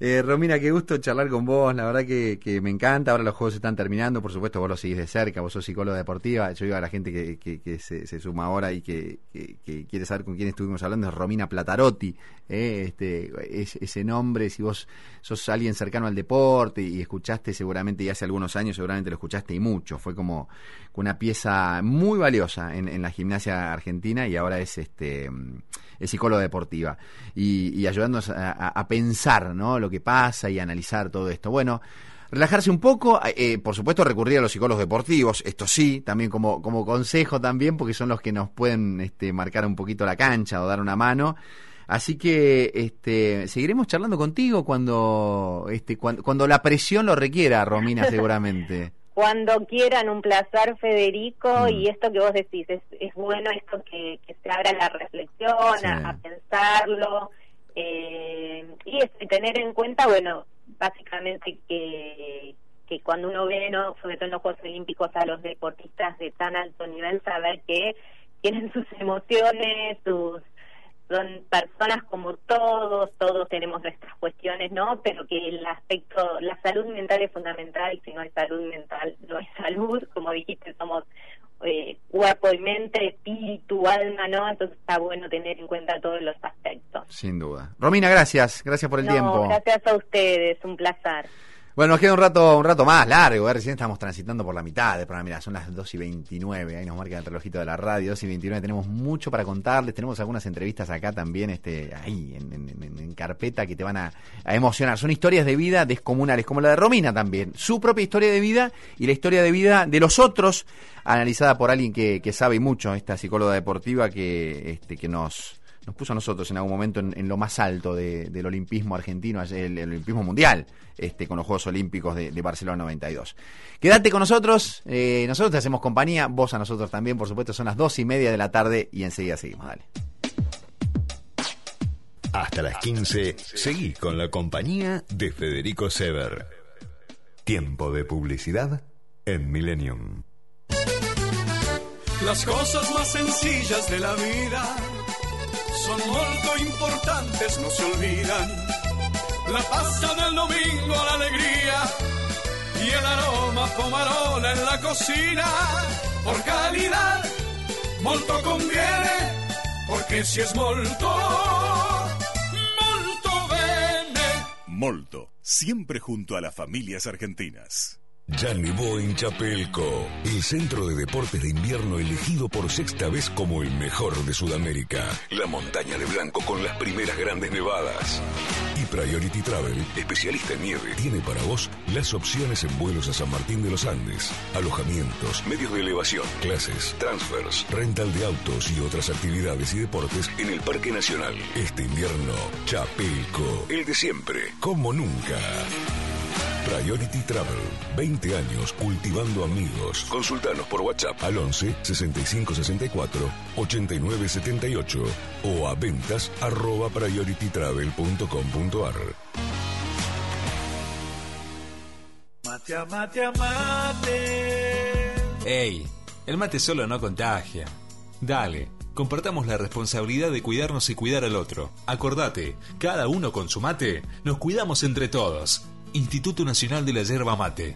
Eh, Romina, qué gusto charlar con vos. La verdad que, que me encanta. Ahora los juegos se están terminando. Por supuesto, vos lo seguís de cerca. Vos sos psicóloga deportiva. Yo digo a la gente que, que- que se, se suma ahora y que, que- que quiere saber con quién estuvimos hablando. Es Romina Platarotti. eh, este, es- ese nombre, si vos sos alguien cercano al deporte y escuchaste seguramente, y hace algunos años seguramente lo escuchaste y mucho. Fue como una pieza muy valiosa en, la gimnasia argentina y ahora es este es psicóloga deportiva y, y ayudándonos a pensar ¿no? lo que pasa y analizar todo esto. Bueno, relajarse un poco, eh, por supuesto recurrir a los psicólogos deportivos, esto sí, también como, como consejo también, porque son los que nos pueden este, marcar un poquito la cancha o dar una mano. Así que este, seguiremos charlando contigo cuando, este, cuando, cuando la presión lo requiera, Romina, seguramente. Cuando quieran, un placer, Federico, Mm. y esto que vos decís, es, es bueno esto que, que se abra la reflexión, Sí. a, a pensarlo, eh, y es de tener en cuenta, bueno, básicamente que, que cuando uno ve, ¿no? sobre todo en los Juegos Olímpicos, a los deportistas de tan alto nivel, saber que tienen sus emociones, sus son personas como todos, todos tenemos nuestras cuestiones, ¿no? Pero que el aspecto, la salud mental es fundamental, si no hay salud mental, no hay salud, como dijiste, somos eh, cuerpo y mente, espíritu, alma, ¿no? Entonces está bueno tener en cuenta todos los aspectos. Sin duda. Romina, gracias, gracias por el no, tiempo. Gracias a ustedes, un placer. Bueno, nos queda un rato, un rato más largo, ¿eh? recién estamos transitando por la mitad del programa, mira, son las 2 y 29, ahí nos marca el relojito de la radio, 2 y 29, tenemos mucho para contarles, tenemos algunas entrevistas acá también, este, ahí, en, en, en carpeta que te van a, a, emocionar, son historias de vida descomunales, como la de Romina también, su propia historia de vida y la historia de vida de los otros, analizada por alguien que, que sabe mucho, esta psicóloga deportiva que, este, que nos nos puso a nosotros en algún momento en, en lo más alto de, del olimpismo argentino, el, el, olimpismo mundial, este, con los Juegos Olímpicos de, de Barcelona 92. Quédate con nosotros, eh, nosotros te hacemos compañía, vos a nosotros también, por supuesto, son las dos y media de la tarde y enseguida seguimos, dale. Hasta las 15, seguí con la compañía de Federico Sever. Tiempo de publicidad en Millennium. Las cosas más sencillas de la vida son molto importantes, no se olvidan. La pasta del domingo, la alegría y el aroma pomarola en la cocina. Por calidad, molto conviene, porque si es molto, molto bene. Molto, siempre junto a las familias argentinas. Ya nevó en Chapelco, el centro de deportes de invierno elegido por sexta vez como el mejor de Sudamérica. La montaña de blanco con las primeras grandes nevadas. Y Priority Travel, especialista en nieve, tiene para vos las opciones en vuelos a San Martín de los Andes, alojamientos, medios de elevación, clases, transfers, rental de autos y otras actividades y deportes en el Parque Nacional. Este invierno, Chapelco, el de siempre, como nunca. Priority Travel, 20 años cultivando amigos. Consultanos por WhatsApp al 11 65 64 89 78 o a ventas arroba prioritytravel.com.ar. Mate a mate a mate. Ey, el mate solo no contagia. Dale, compartamos la responsabilidad de cuidarnos y cuidar al otro. Acordate, cada uno con su mate, nos cuidamos entre todos. Instituto Nacional de la Yerba Mate.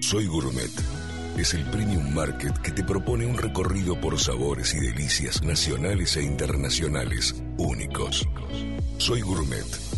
Soy Gourmet. Es el premium market que te propone un recorrido por sabores y delicias nacionales e internacionales únicos. Soy Gourmet.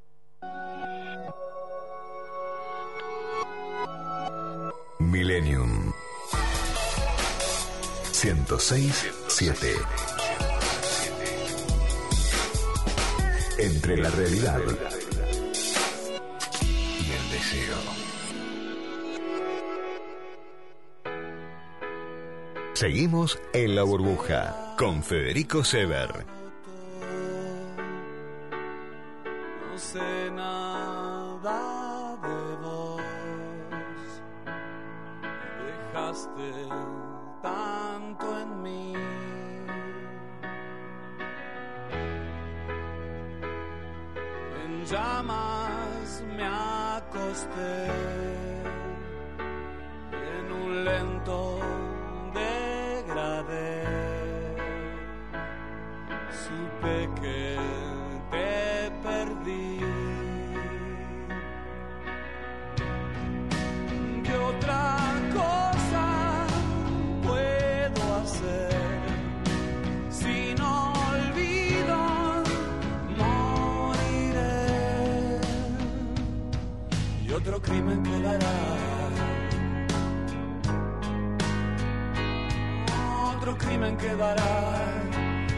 Millennium 106.7 Entre la realidad y el deseo. Seguimos en la burbuja con Federico Sever.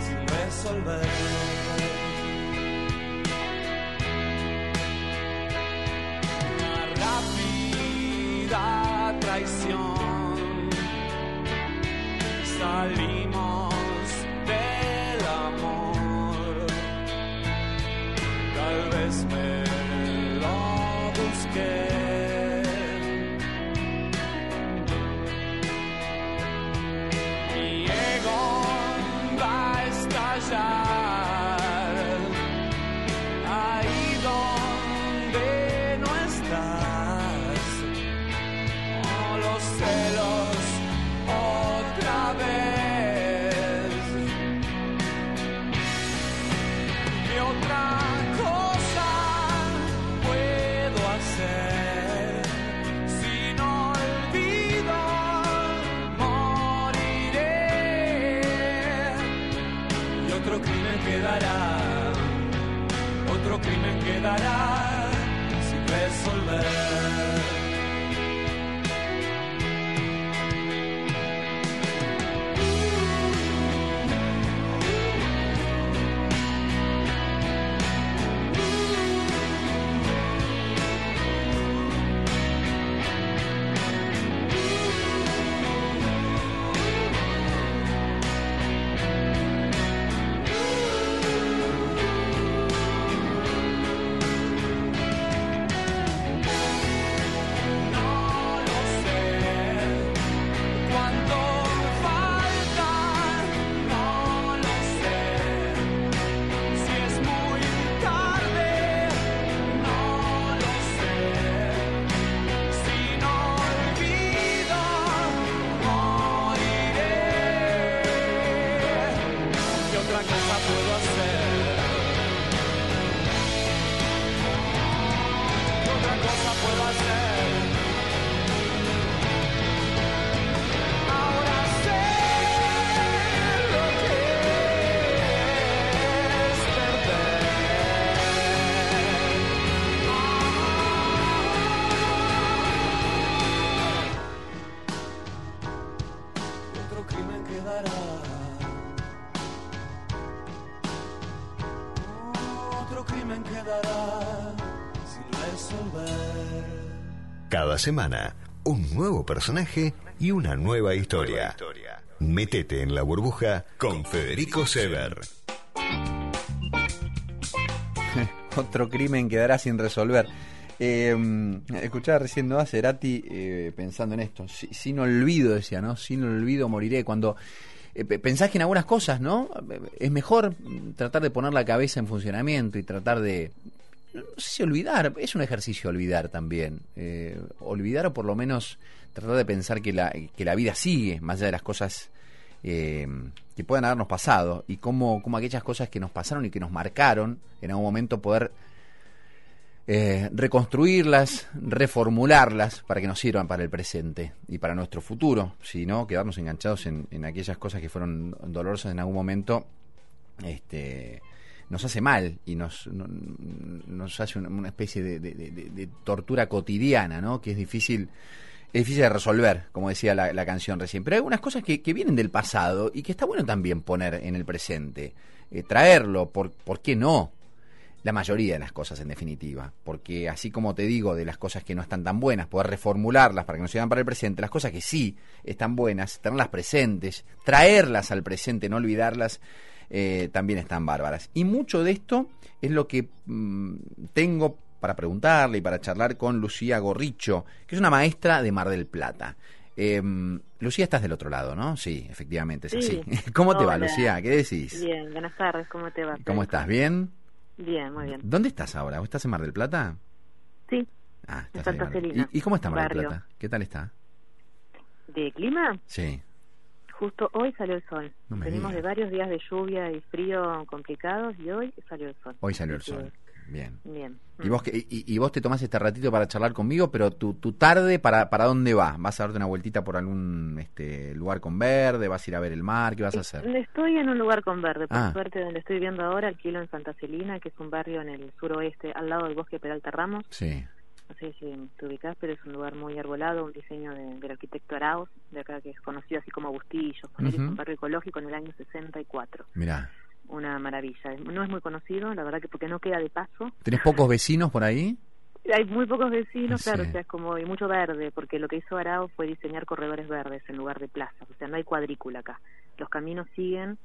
sin resolver. Una rápida traición. Salimos del amor. Tal vez me lo busqué. Cada semana, un nuevo personaje y una nueva historia. Métete en la burbuja con Federico Sever. Otro crimen quedará sin resolver. Eh, escuchaba recién ¿no? a Cerati eh, pensando en esto. Si- sin olvido, decía, ¿no? Sin olvido moriré. Cuando eh, pe- pensás que en algunas cosas, ¿no? Es mejor tratar de poner la cabeza en funcionamiento y tratar de. No sé si olvidar, es un ejercicio olvidar también. Eh, olvidar o por lo menos tratar de pensar que la, que la vida sigue, más allá de las cosas eh, que puedan habernos pasado y cómo, cómo aquellas cosas que nos pasaron y que nos marcaron, en algún momento poder eh, reconstruirlas, reformularlas para que nos sirvan para el presente y para nuestro futuro, si no quedarnos enganchados en, en aquellas cosas que fueron dolorosas en algún momento, este nos hace mal y nos, no- nos hace una, especie de, tortura cotidiana, ¿no? Que es difícil, es difícil de resolver, como decía la, canción recién. Pero hay algunas cosas que, vienen del pasado y que está bueno también poner en el presente, eh, traerlo, por, ¿por qué no? La mayoría de las cosas, en definitiva. Porque así como te digo, de las cosas que no están tan buenas, poder reformularlas para que nos sirvan para el presente, las cosas que sí están buenas, tenerlas presentes, traerlas al presente, no olvidarlas, eh, también están bárbaras. Y mucho de esto es lo que mm, tengo para preguntarle y para charlar con Lucía Gorricho, que es una maestra de Mar del Plata. Eh, Lucía, estás del otro lado, ¿no? Sí, efectivamente, es Sí. así. ¿Cómo te va. Lucía? ¿Qué decís? Bien, buenas tardes, ¿cómo te va? ¿Cómo estás? ¿Bien? Bien, muy bien. ¿Dónde estás ahora? ¿Vos estás en Mar del Plata? Sí, Ah, en estás Santa. Celina. ¿Y, y cómo está Mar del. Plata? ¿Qué tal está? ¿De clima? Sí. Justo hoy salió el sol. No Venimos de varios días de lluvia y frío complicados y hoy salió el sol. Hoy salió el sol. Bien. Bien. ¿Y vos, que- y, y vos te tomás este ratito para charlar conmigo, pero tu, tu tarde, para, ¿para dónde va? ¿Vas a darte una vueltita por algún este, lugar con verde? ¿Vas a ir a ver el mar? ¿Qué vas a hacer? Estoy en un lugar con verde, por Ah. suerte, donde estoy viviendo ahora, alquilo en Santa Celina, que es un barrio en el suroeste, al lado del bosque Peralta Ramos. Sí. No sé si te ubicás, pero es un lugar muy arbolado, un diseño de- del arquitecto Arauz, de acá que es conocido así como Bustillos, poner es Ujú. un barrio ecológico en el año 64. Mirá. Una maravilla. No es muy conocido, la verdad que porque no queda de paso. ¿Tenés pocos vecinos por ahí? Hay muy pocos vecinos, Sí. claro, o sea, es como y mucho verde, porque lo que hizo Arao fue diseñar corredores verdes en lugar de plazas, o sea, no hay cuadrícula acá. Los caminos siguen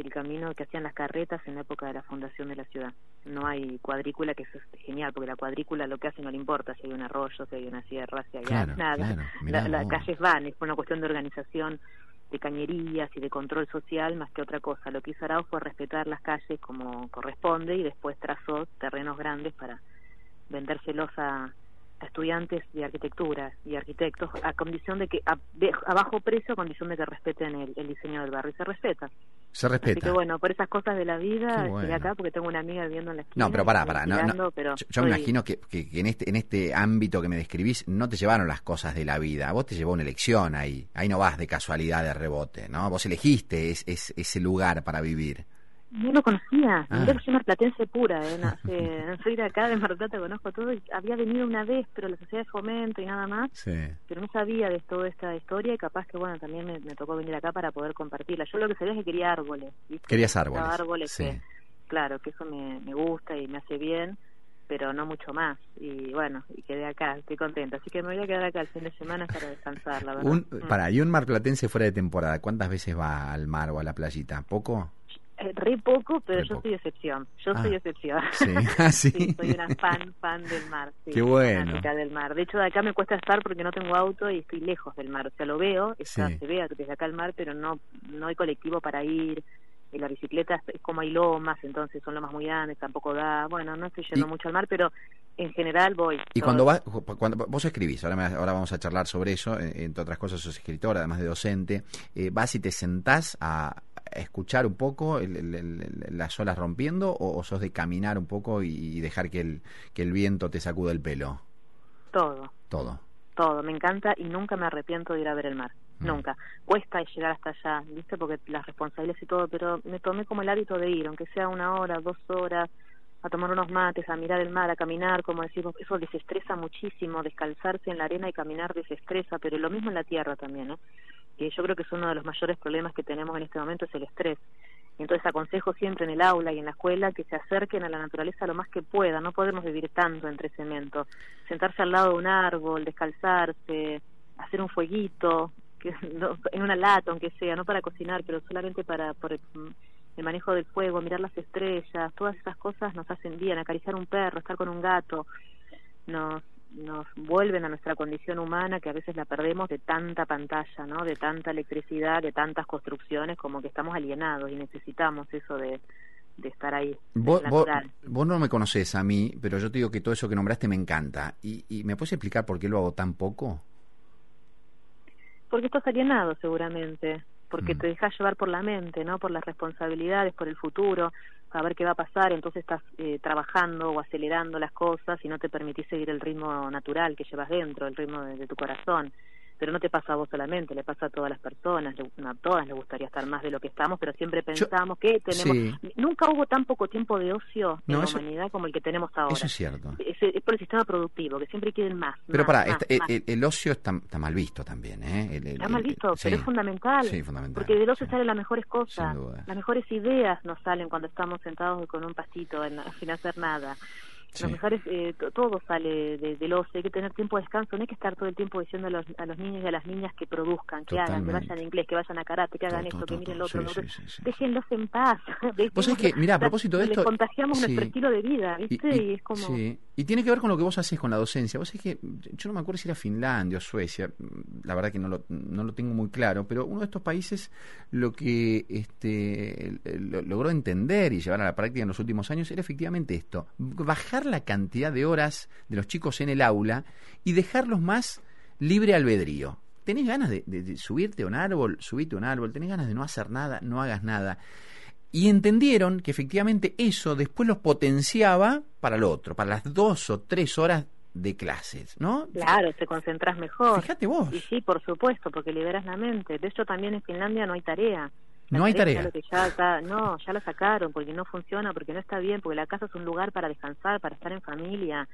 el camino que hacían las carretas en la época de la fundación de la ciudad. No hay cuadrícula, que eso es genial, porque la cuadrícula lo que hace no le importa si hay un arroyo, si hay una sierra, si hay Claro, nada. claro, mirá La- Las calles van, es una cuestión de organización de cañerías y de control social más que otra cosa. Lo que hizo Arau fue respetar las calles como corresponde y después trazó terrenos grandes para vendérselos a, a estudiantes de arquitectura y arquitectos a condición de que a, de- a bajo precio a condición de que respeten el, el diseño del barrio y se respeta Se así respeta. que bueno por esas cosas de la vida Qué estoy bueno. acá porque tengo una amiga viviendo en la esquina No, pero pará, pará. No, no. pero Yo, yo me imagino que, que- que en, este, en este ámbito que me describís no te llevaron las cosas de la vida. A vos te llevó una elección ahí. Ahí no vas de casualidad de rebote, ¿no? Vos elegiste es, es- ese lugar para vivir. No lo conocía Ah. yo soy marplatense pura ¿eh? Nací- soy de acá de Mar Plata conozco todo y había venido una vez pero la sociedad de fomento y nada más Sí. pero no sabía de toda esta historia y capaz que bueno también me, me tocó venir acá para poder compartirla yo lo que sabía es que quería árboles ¿viste? Querías árboles, árboles sí. que claro que eso me, me gusta y me hace bien pero no mucho más y bueno y quedé acá estoy contenta así que me voy a quedar acá el fin de semana para descansar la verdad Un, Mm. Para, y un marplatense fuera de temporada, ¿cuántas veces va al mar o a la playita? ¿Poco? Eh, re poco pero Re yo poco. soy excepción yo Ah. soy excepción Sí, ah, sí. soy una fan fan del mar sí, Qué bueno. del mar de hecho de acá me cuesta estar porque no tengo auto y estoy lejos del mar o sea lo veo está, Sí. se ve desde acá el mar pero no no hay colectivo para ir y la bicicleta es- como hay lomas entonces son lomas muy grandes tampoco da bueno no estoy yendo Y- mucho al mar pero en general voy Y todo. cuando vas, cuando vos escribís, ahora, me- ahora vamos a charlar sobre eso, eh, entre otras cosas sos escritora, además de docente, eh, vas y te sentás a escuchar un poco el- el- el- las olas rompiendo o, o sos de caminar un poco y, y dejar que el, que el viento te sacude el pelo? todo Todo. todo, me encanta y nunca me arrepiento de ir a ver el mar, Mm. nunca. Cuesta llegar hasta allá, ¿viste? Porque las responsabilidades y todo, pero me tomé como el hábito de ir, aunque sea una hora, dos horas, a tomar unos mates, a mirar el mar, a caminar, como decimos, eso desestresa muchísimo, descalzarse en la arena y caminar desestresa, pero lo mismo en la tierra también, ¿eh? Que yo creo que es uno de los mayores problemas que tenemos en este momento es el estrés. Entonces aconsejo siempre en el aula y en la escuela que se acerquen a la naturaleza lo más que puedan. No podemos vivir tanto entre cemento. Sentarse al lado de un árbol, descalzarse, hacer un fueguito, que no- en una lata, aunque sea, no para cocinar, pero solamente para por el, el manejo del fuego, mirar las estrellas, todas esas cosas nos hacen bien. Acariciar un perro, estar con un gato, nos nos vuelven a nuestra condición humana que a veces la perdemos de tanta pantalla, ¿no? De tanta electricidad, de tantas construcciones, como que estamos alienados y necesitamos eso de, de estar ahí. Vos, vos, no me conocés a mí, pero yo te digo que todo eso que nombraste me encanta. ¿Y, y me puedes explicar por qué lo hago tan poco? Porque estás alienado seguramente, porque Mm. te dejas llevar por la mente, ¿no? Por las responsabilidades, por el futuro, a ver qué va a pasar, entonces estás eh, trabajando o acelerando las cosas y no te permitís seguir el ritmo natural que llevas dentro, el ritmo de, de tu corazón. Pero no te pasa a vos solamente, le pasa a todas las personas, le- no a todas les gustaría estar más de lo que estamos, pero siempre pensamos que tenemos... Nunca hubo tan poco tiempo de ocio en la humanidad como el que tenemos ahora. Eso es cierto. Es, es por el sistema productivo, que siempre quieren más. Pero más, para, más, el, más. el- el ocio está, está mal visto también, ¿eh? El- el- Está mal visto, sí. pero es fundamental. Sí, fundamental. Porque del ocio salen las mejores cosas, las mejores ideas nos salen cuando estamos sentados con un pastito en- sin hacer nada. Sí. Los mejores, eh, to- todo sale de- del ocio, hay que tener tiempo de descanso, no hay que estar todo el tiempo diciendo a los, a los niños y a las niñas que produzcan, que hagan, que vayan a inglés, que vayan a karate, que hagan To- esto, to- que miren lo otro, sí, otro. déjenlos en paz. Vos sabés que, mirá, a propósito de Les esto- contagiamos sí. nuestro estilo de vida, ¿viste? Y, es como... Sí, y tiene que ver con lo que vos haces con la docencia. Vos sabés que yo no me acuerdo si era Finlandia o Suecia, la verdad que no lo, no lo tengo muy claro, pero uno de estos países lo que este, lo- logró entender y llevar a la práctica en los últimos años era efectivamente esto, bajar la cantidad de horas de los chicos en el aula y dejarlos más libre albedrío. ¿Tenés ganas de, de- de subirte a un árbol? Subite a un árbol. ¿Tenés ganas de no hacer nada? No hagas nada. Y entendieron que efectivamente eso después los potenciaba para el otro, para las dos o tres horas de clases, ¿no? Claro, te concentras mejor. Fíjate vos. Y sí, por supuesto, porque liberas la mente. De hecho, también en Finlandia no hay tarea. La No hay tarea. lo que ya está- no, ya la sacaron porque no funciona, porque no está bien, porque la casa es un lugar para descansar, para estar en familia,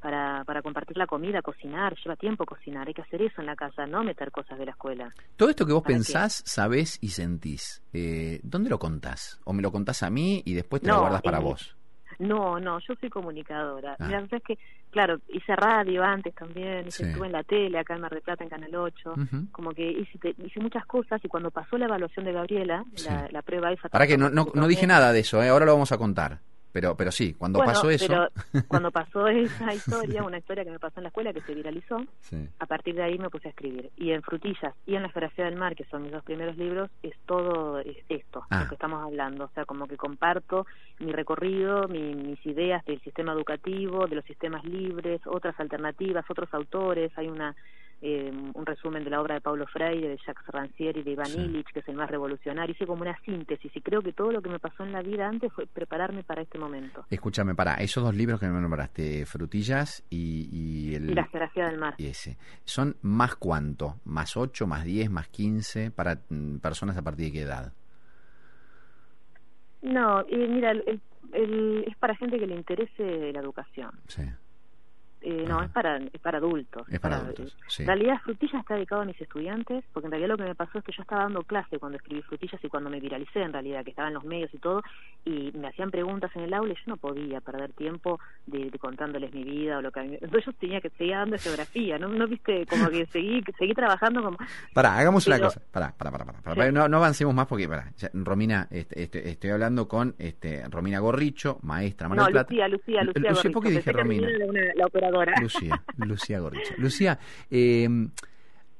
para, para compartir la comida, cocinar. Lleva tiempo cocinar, hay que hacer eso en la casa, no meter cosas de la escuela. Todo esto que vos ¿Para qué? pensás, sabés y sentís, eh, ¿dónde lo contás? ¿O me lo contás a mí y después te No, lo guardas para eh, vos? No, no, yo soy comunicadora. Ah. Mira, sabes que, claro, hice radio antes también, Sí. estuve en la tele acá en Mar del Plata en Canal 8, Ujú. como que hice, hice muchas cosas y cuando pasó la evaluación de Gabriela, la, la prueba esa... Ahora que no, no, no dije nada de eso, ¿eh? ahora lo vamos a contar. Pero, pero sí, cuando Bueno, pasó eso... pero cuando pasó esa historia, una historia que me pasó en la escuela que se viralizó, Sí. a partir de ahí me puse a escribir. Y en Frutillas y en La Geografía del Mar, que son mis dos primeros libros, es todo es esto, Ah. lo que estamos hablando. O sea, como que comparto mi recorrido, mi- mis ideas del sistema educativo, de los sistemas libres, otras alternativas, otros autores. Hay una eh, un resumen de la obra de Paulo Freire, de Jacques Rancière y de Iván Sí. Illich, que es el más revolucionario. Hice como una síntesis y creo que todo lo que me pasó en la vida antes fue prepararme para este momento. Escúchame, para esos dos libros que me nombraste, Frutillas y, y el... Y La Geografía del Mar. y ese. ¿Son más cuánto? ¿Más 8, más 10, más 15? ¿Para mm, personas a partir de qué edad? No, eh, mira, el- el- el- es para gente que le interese la educación. Sí. Eh, no, es para, es para adultos. Es para adultos, sí. En realidad, Frutillas está dedicado a mis estudiantes, porque en realidad lo que me pasó es que yo estaba dando clase cuando escribí Frutillas y cuando me viralicé, en realidad, que estaba en los medios y todo, y me hacían preguntas en el aula y yo no podía perder tiempo de, de contándoles mi vida o lo que a mí... Entonces yo tenía que seguir dando geografía, ¿no? ¿No viste? Como que seguí, seguí trabajando como... Pará, hagamos una Pero- cosa. Pará, pará, pará. pará, pará. No, no avancemos más porque, pará. ya, Romina, este, este, estoy hablando con este, Romina Gorricho, maestra Mar No. Lucía, Lucía, Lu- Lucía. Lucía, ¿por qué Gorricho. dije Romina? Una- la Lucía, Lucía Gorricho. Lucía, eh,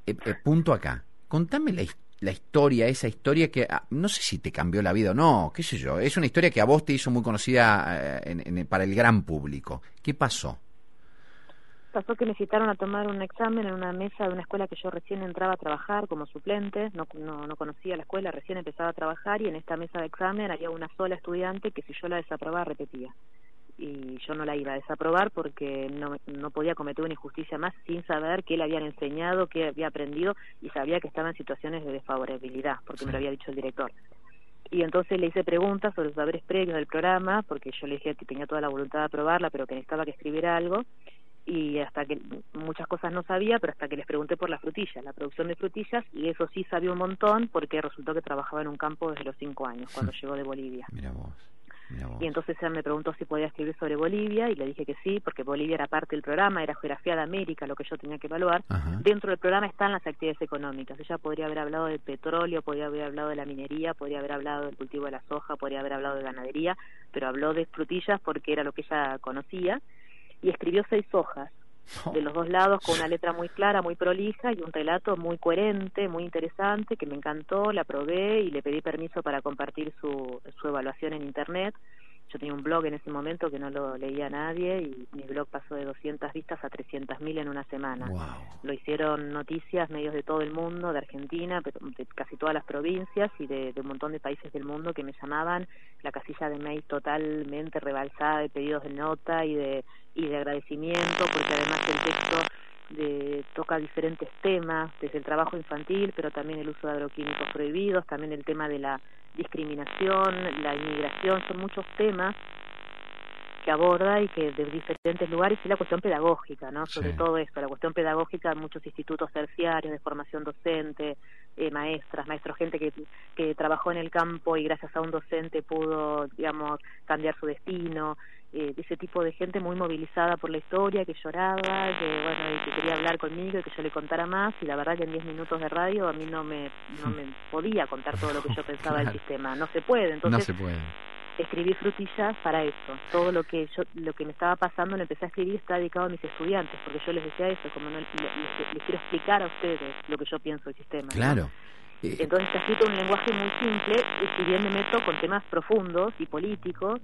eh, eh, punto acá. Contame la, la historia, esa historia que ah, no sé si te cambió la vida o no, qué sé yo. Es una historia que a vos te hizo muy conocida eh, en- en- para el gran público. ¿Qué pasó? Pasó que me citaron a tomar un examen en una mesa de una escuela que yo recién entraba a trabajar como suplente, no, no, no conocía la escuela, recién empezaba a trabajar y en esta mesa de examen había una sola estudiante que si yo la desaprobaba repetía. Y yo no la iba a desaprobar porque no, no podía cometer una injusticia más sin saber qué le habían enseñado, qué había aprendido y sabía que estaba en situaciones de desfavorabilidad, porque me lo había dicho el director. Y entonces le hice preguntas sobre los saberes previos del programa, porque yo le dije que tenía toda la voluntad de aprobarla, pero que necesitaba que escribiera algo y hasta que muchas cosas no sabía, pero hasta que les pregunté por las frutillas, la producción de frutillas, y eso sí sabía un montón porque resultó que trabajaba en un campo desde los cinco años, cuando llegó de Bolivia. Mira vos. Y entonces ella me preguntó si podía escribir sobre Bolivia y le dije que sí, porque Bolivia era parte del programa, era geografía de América, lo que yo tenía que evaluar. Ajá. Dentro del programa están las actividades económicas. Ella podría haber hablado del petróleo, podría haber hablado de la minería, podría haber hablado del cultivo de la soja, podría haber hablado de ganadería, pero habló de frutillas porque era lo que ella conocía. Y escribió seis hojas de los dos lados con una letra muy clara, muy prolija y un relato muy coherente, muy interesante, que me encantó, la probé y le pedí permiso para compartir su, su evaluación en Internet. Yo tenía un blog en ese momento que no lo leía nadie y mi blog pasó de 200 vistas a 300.000 en una semana. Lo hicieron noticias, medios de todo el mundo, de Argentina, pero de casi todas las provincias y de, de un montón de países del mundo que me llamaban. La casilla de mail totalmente rebalsada de pedidos de nota y de, y de agradecimiento, porque además el texto de, toca diferentes temas, desde el trabajo infantil, pero también el uso de agroquímicos prohibidos, también el tema de la discriminación, la inmigración, son muchos temas que aborda y que de diferentes lugares y la cuestión pedagógica, ¿no? Sobre Sí. todo esto, la cuestión pedagógica muchos institutos terciarios de formación docente, eh, maestras, maestros, gente que, que trabajó en el campo y gracias a un docente pudo, digamos, cambiar su destino, eh, ese tipo de gente muy movilizada por la historia, que lloraba, que, bueno, y que quería hablar conmigo y que yo le contara más y la verdad que en 10 minutos de radio a mí no me, no me podía contar todo lo que yo pensaba del sistema, no se puede, No entonces se puede. escribí frutillas para eso. Todo lo que yo, lo que me estaba pasando, lo empecé a escribir está dedicado a mis estudiantes, porque yo les decía eso, como no, les, quiero explicar a ustedes lo que yo pienso del sistema. ¿no? Claro. Eh, Entonces está escrito un lenguaje muy simple, y si bien me meto con temas profundos y políticos,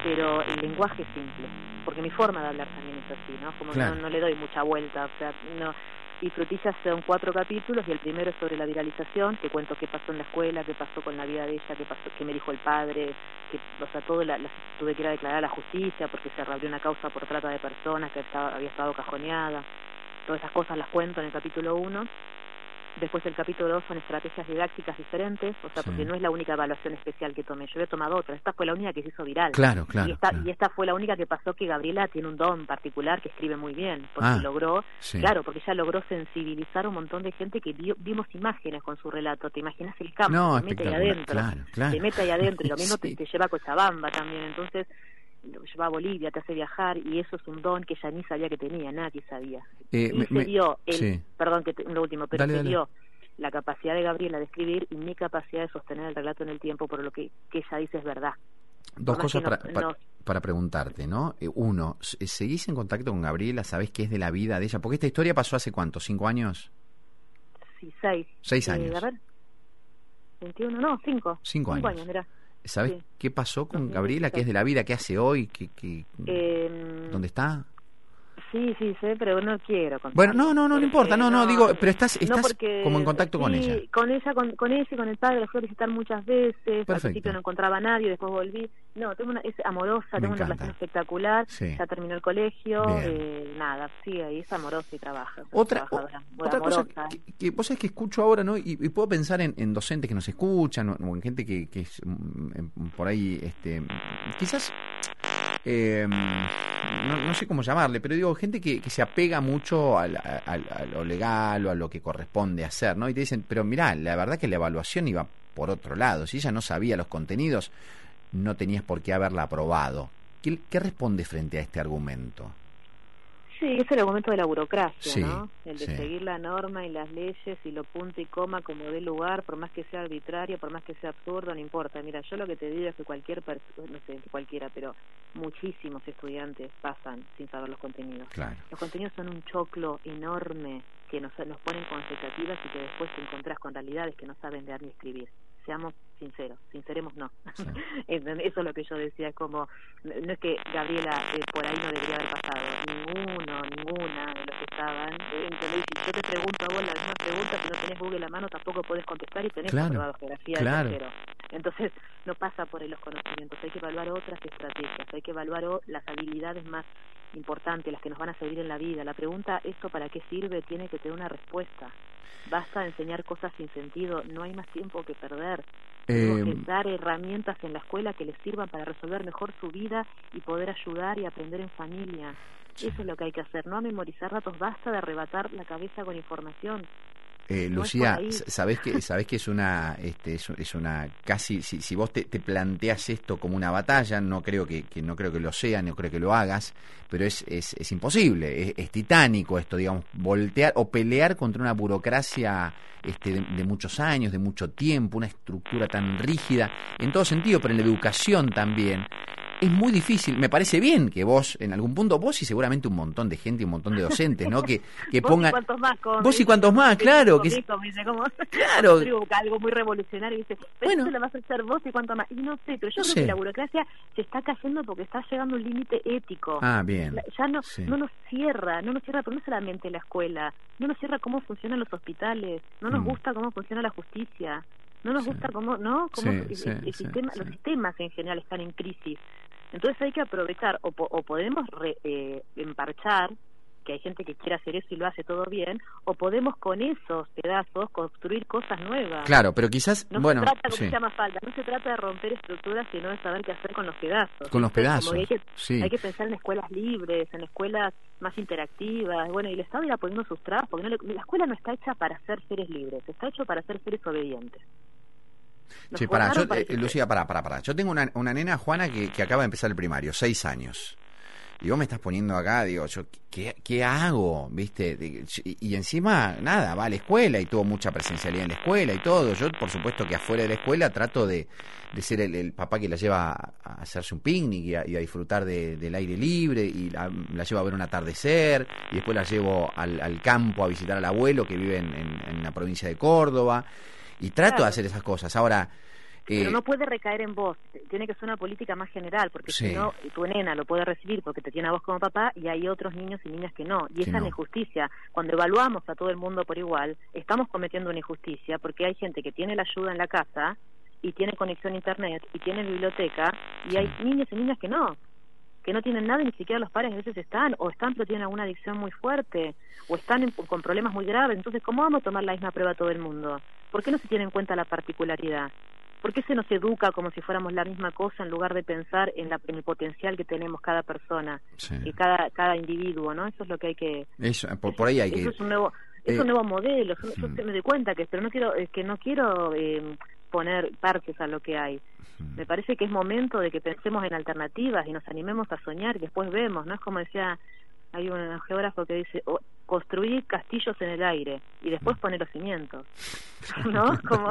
pero el lenguaje es simple, porque mi forma de hablar también es así, ¿no? Como Claro. no, no le doy mucha vuelta, o sea, no. Y Frutillas son cuatro capítulos y el primero es sobre la viralización, que cuento qué pasó en la escuela, qué pasó con la vida de ella, qué pasó, qué me dijo el padre, que, o sea, todo la, la- tuve que ir a declarar a la justicia porque se reabrió una causa por trata de personas que estaba, había estado cajoneada. Todas esas cosas las cuento en el capítulo uno. Después el capítulo 2 son estrategias didácticas diferentes, o sea, Sí. porque no es la única evaluación especial que tomé, yo había tomado otra, esta fue la única que se hizo viral. Claro, claro, Y esta, claro. y esta fue la única que pasó que Gabriela tiene un don particular que escribe muy bien, porque Ah, logró, sí. claro, porque ella logró sensibilizar a un montón de gente que vio- vimos imágenes con su relato, te imaginas el campo, No, te mete ahí adentro, claro, claro. te mete ahí adentro, y lo mismo Sí. te, te lleva a Cochabamba también, entonces lo lleva a Bolivia, te hace viajar, y eso es un don que ella ni sabía que tenía, nadie sabía. Eh, y me- se dio, el, sí. perdón, que te- lo último, pero Dale, se dale. dio la capacidad de Gabriela de escribir y mi capacidad de sostener el relato en el tiempo, por lo que, que ella dice es verdad. Dos cosas no- para, para- no- para preguntarte, ¿no? Eh, uno, s- ¿seguís en contacto con Gabriela? ¿Sabés qué es de la vida de ella? Porque esta historia pasó hace cuánto, ¿cinco años? Sí, seis. Seis Eh, años. a ver, 21, no, cinco. Cinco años. mirá. ¿Sabés Sí. qué pasó con Gabriela? ¿Qué es de la vida? ¿Qué hace hoy? ¿Qué, qué- Eh, ¿Dónde está? Sí, sí, sé, pero no quiero contar. Bueno, no, no, no, no importa, no, no, digo, pero estás, No, estás porque- como en contacto con ella. Con ella, con, con ella y con el padre, la fui a visitar muchas veces. Al Perfecto. principio no encontraba a nadie, después volví. No, tengo una, es amorosa, Me tengo una relación espectacular. Sí. Ya terminó el colegio, eh, nada, sí, ahí es amorosa y trabaja. Otra, otra cosa que, que vos sabés que escucho ahora, ¿no? Y, y puedo pensar en, en docentes que nos escuchan o, o en gente que, que es mm, em, por ahí, este, quizás, eh, no, no sé cómo llamarle, pero digo, gente que, que se apega mucho a, lo legal o a lo que corresponde hacer, ¿no? Y te dicen, pero mirá, la verdad que la evaluación iba por otro lado. Si ella no sabía los contenidos, no tenías por qué haberla aprobado. ¿Qué, qué responde frente a este argumento? Sí, es el argumento de la burocracia, Sí, ¿no? El de sí. seguir la norma y las leyes y lo punto y coma como dé lugar, por más que sea arbitrario, por más que sea absurdo, no importa. Mira, yo lo que te digo es que cualquier no sé, cualquiera, pero muchísimos estudiantes pasan sin saber los contenidos. Claro. Los contenidos son un choclo enorme que nos, nos ponen con expectativas y que después te encontrás con realidades que no saben leer ni escribir. Seamos sinceros, sinceremos no. ¿Entendés? Eso es lo que yo decía, es como, no es que Gabriela eh, por ahí no debería haber pasado, ninguno, ninguna de los que estaban, eh. Si yo te pregunto a vos la misma pregunta, si no tenés Google a la mano tampoco podés contestar y tenés Claro, aprobado geografía claro. tercero. Entonces, no pasa por ahí los conocimientos, hay que evaluar otras estrategias, hay que evaluar las habilidades más importantes, las que nos van a servir en la vida. La pregunta, ¿esto para qué sirve? Tiene que tener una respuesta. Basta de enseñar cosas sin sentido, no hay más tiempo que perder. Tenemos que dar herramientas en la escuela que les sirvan para resolver mejor su vida y poder ayudar y aprender en familia. Eso es lo que hay que hacer, no memorizar datos, basta de arrebatar la cabeza con información. Eh, Lucía, por ahí. s- sabés que sabés que es una este, es, es una casi si, si vos te, te planteas esto como una batalla, no creo que, que no creo que lo sea, no creo que lo hagas, pero es es, es imposible, es, es titánico esto, digamos, voltear o pelear contra una burocracia este, de, de muchos años, de mucho tiempo, una estructura tan rígida en todo sentido, pero en la educación también. Es muy difícil, me parece bien que vos, en algún punto, vos y seguramente un montón de gente y un montón de docentes, ¿no? Que, que Vos pongan... y cuántos más, como Vos y cuántos más, claro, que-. Claro. Algo muy revolucionario y dice, pero eso lo vas a hacer vos y cuánto más. Y no sé, pero yo No creo sé. que la burocracia se está cayendo porque está llegando a un límite ético. Ah, bien. Ya no, Sí. no nos cierra, no nos cierra, pero no solamente la escuela, no nos cierra cómo funcionan los hospitales, no nos Mm. gusta cómo funciona la justicia, no nos gusta cómo, ¿no? Cómo Sí, el- sí, el sí, sistema, los sistemas en general están en crisis. Entonces hay que aprovechar, o, po- o podemos re- eh, emparchar, que hay gente que quiere hacer eso y lo hace todo bien, o podemos con esos pedazos construir cosas nuevas. Claro, pero quizás, No bueno, se trata, sí. llama falta, no se trata de romper estructuras, sino de saber qué hacer con los pedazos. Con los pedazos, hay, que, sí. hay que pensar en escuelas libres, en escuelas más interactivas. Bueno, y el Estado irá poniendo sus trabas, porque no le- la escuela no está hecha para ser seres libres, está hecho para ser seres obedientes. Nos Sí, pará, yo, para eh, Lucía, pará, pará, pará. Yo tengo una, una nena, Juana, que, que acaba de empezar el primario, seis años. Y vos me estás poniendo acá, digo, yo, ¿qué, qué hago? ¿Viste? Y, y encima, nada, va a la escuela y tuvo mucha presencialidad en la escuela y todo. Yo, por supuesto, que afuera de la escuela trato de, de ser el, el papá que la lleva a, a hacerse un picnic y a, y a disfrutar de- del aire libre y la, la llevo a ver un atardecer y después la llevo al, al campo a visitar al abuelo que vive en, en- en la provincia de Córdoba. Y trato Claro. de hacer esas cosas. Ahora, Pero eh, no puede recaer en vos, tiene que ser una política más general, porque Sí. si no, tu nena lo puede recibir porque te tiene a vos como papá y hay otros niños y niñas que no. Y esa es la injusticia. Cuando evaluamos a todo el mundo por igual, estamos cometiendo una injusticia porque hay gente que tiene la ayuda en la casa y tiene conexión a internet y tiene biblioteca y hay niños y niñas que no que no tienen nada y ni siquiera los padres a veces están, o están pero tienen alguna adicción muy fuerte, o están en- con problemas muy graves. Entonces, ¿cómo vamos a tomar la misma prueba a todo el mundo? ¿Por qué no se tiene en cuenta la particularidad? ¿Por qué se nos educa como si fuéramos la misma cosa en lugar de pensar en, la, en el potencial que tenemos cada persona, Sí. y cada, cada individuo, ¿no? Eso es lo que hay que... eso, por, por ahí hay Eso es un nuevo, es Eh, un nuevo modelo. Yo, yo mm. me doy cuenta que, pero no quiero, es que no quiero eh, poner parches a lo que hay. Me parece que es momento de que pensemos en alternativas y nos animemos a soñar y después vemos, ¿no? Es como decía, hay un geógrafo que dice, "O- construí castillos en el aire y después poner los cimientos. ¿No? Como,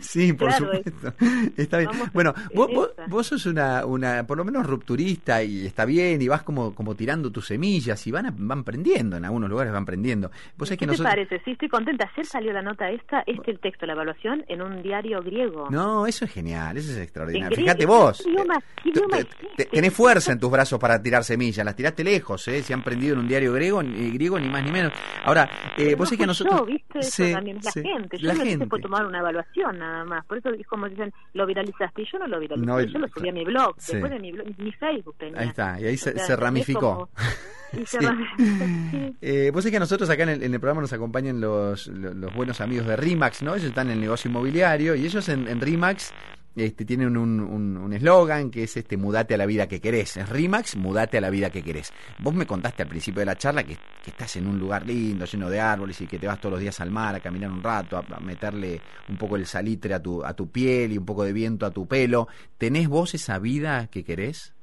sí, por Claro, es- supuesto. Está bien. Vamos Bueno, en vos, vos, sos una, una, por lo menos rupturista y está bien, y vas como, como tirando tus semillas y van, a- van prendiendo, en algunos lugares van prendiendo. Vos ¿Qué que te nosotros... parece? Sí, estoy contenta. Ayer salió la nota esta, este el texto, la evaluación, en un diario griego. No, eso es genial, eso es extraordinario. Fíjate vos. ¿qué idioma- qué Te- idioma te- existe? te- tenés fuerza en tus brazos para tirar semillas, las tiraste lejos, ¿eh? Se han prendido en un diario griego, ni, griego, ni más ni menos. Ahora, eh, vos no sabés que nosotros... yo, ¿viste? Eso Sí, también es la sí, gente. Yo la no gente. por tomar una evaluación nada más. Por eso es como dicen, lo viralizaste. Y yo no lo viralicé, No, yo lo subí a mi blog. sí. Después de mi, blog, mi Facebook tenía. Ahí está, y ahí se, O sea, se es ramificó. como- y se Sí. ramificó. Eh, vos sabés que a nosotros acá en el, en el programa nos acompañan los, los, los buenos amigos de RIMAX, ¿no? Ellos están en el negocio inmobiliario y ellos en, en RIMAX este, tienen un un- un eslogan que es este mudate a la vida que querés. Es RIMAX, mudate a la vida que querés. Vos me contaste al principio de la charla que, que estás en un lugar lindo, lleno de árboles y que te vas todos los días al mar a caminar un rato, a, a meterle un poco el salitre a tu, a tu piel y un poco de viento a tu pelo. ¿Tenés vos esa vida que querés?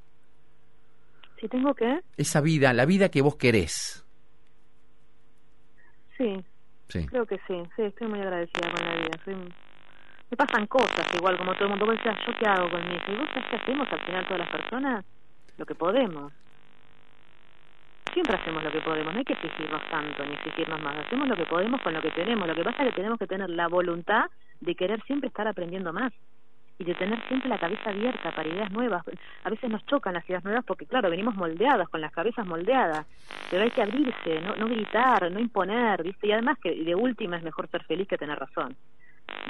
Si tengo que, Esa vida, la vida que vos querés. sí, Sí. creo que sí. Sí, estoy muy agradecida con la vida. Soy- Pasan cosas igual, como todo el mundo. Vos decías, ¿yo qué hago con hija? ¿Y vos sabés qué hacemos al final todas las personas? Lo que podemos. Siempre hacemos lo que podemos, no hay que exigirnos tanto ni exigirnos más. Hacemos lo que podemos con lo que tenemos. Lo que pasa es que tenemos que tener la voluntad de querer siempre estar aprendiendo más y de tener siempre la cabeza abierta para ideas nuevas. A veces nos chocan las ideas nuevas porque, claro, venimos moldeadas, con las cabezas moldeadas, pero hay que abrirse, no, no gritar, no imponer, ¿viste? Y además que de última es mejor ser feliz que tener razón.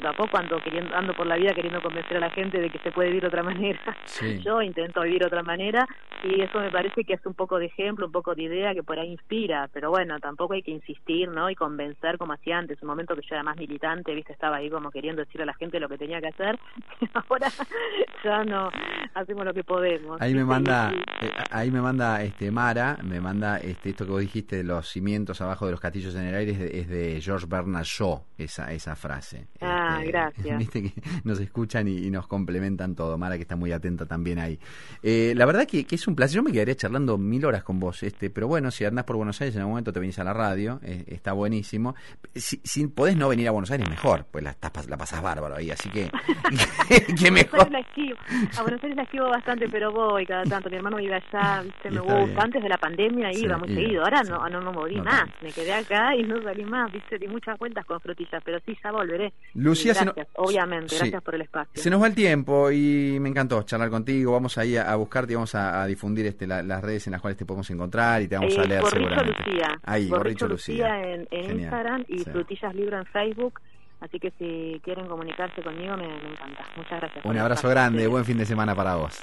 Tampoco ando, queriendo, ando por la vida queriendo convencer a la gente de que se puede vivir de otra manera. Sí. Yo intento vivir de otra manera y eso me parece que es un poco de ejemplo, un poco de idea que por ahí inspira, pero bueno, tampoco hay que insistir, ¿no? Y convencer como hacía antes, un momento que yo era más militante, ¿viste? Estaba ahí como queriendo decirle a la gente lo que tenía que hacer. Ahora ya no, hacemos lo que podemos. Ahí me manda, eh, ahí me manda este Mara, me manda este esto que vos dijiste de los cimientos abajo de los castillos en el aire es de, es de George Bernard Shaw, esa esa frase. Ah, Este, gracias. Viste que nos escuchan y, y nos complementan todo. Mara que está muy atenta también ahí. Eh, la verdad que, que es un placer. Yo me quedaría charlando mil horas con vos, este, pero bueno, si andás por Buenos Aires en algún momento te venís a la radio, eh, está buenísimo. Si, si podés no venir a Buenos Aires mejor, pues la, estás- la pasás bárbaro ahí, así que que Buenos mejor. La esquivo, a Buenos Aires la esquivo bastante, pero voy cada tanto. Mi hermano vive allá, ¿viste? Me gusta. bien. Antes de la pandemia Sí, iba muy iba, seguido. Ahora no, no, no me volví No más. Me quedé acá y no salí más, ¿viste? Di muchas vueltas con frutillas, pero sí, ya volveré. Lucía, Y se no- gracias, obviamente, Sí. gracias por el espacio. Se nos va el tiempo y me encantó charlar contigo. Vamos ahí a, a buscarte y vamos a, a difundir este, la- las redes en las cuales te podemos encontrar y te vamos a Eh, leer Gorricho seguramente. Lucía. Ahí, Gorricho, Lucía. en, en. Instagram y Sí. Frutillas Libro en Facebook. Así que si quieren comunicarse conmigo, me, me encanta. Muchas gracias. Un abrazo grande, buen fin de semana para vos.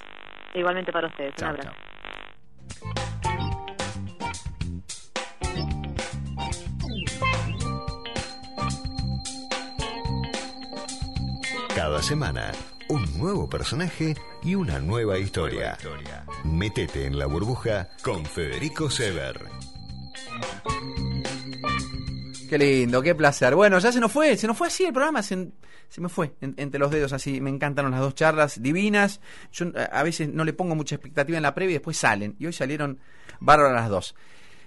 Igualmente para ustedes. Chao, un abrazo. Cada semana, un nuevo personaje y una nueva historia. Métete en la burbuja con Federico Sever. Qué lindo, qué placer. Bueno, ya se nos fue, se nos fue así el programa, se, se me fue en- entre los dedos así. Me encantaron las dos charlas divinas. Yo a veces no le pongo mucha expectativa en la previa y después salen. Y hoy salieron bárbaras las dos.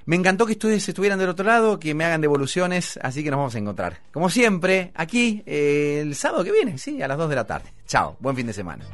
Me encantó que ustedes estuvieran del otro lado, que me hagan devoluciones, así que nos vamos a encontrar. Como siempre, aquí eh, el sábado que viene, sí, a las 2 de la tarde. Chao, buen fin de semana.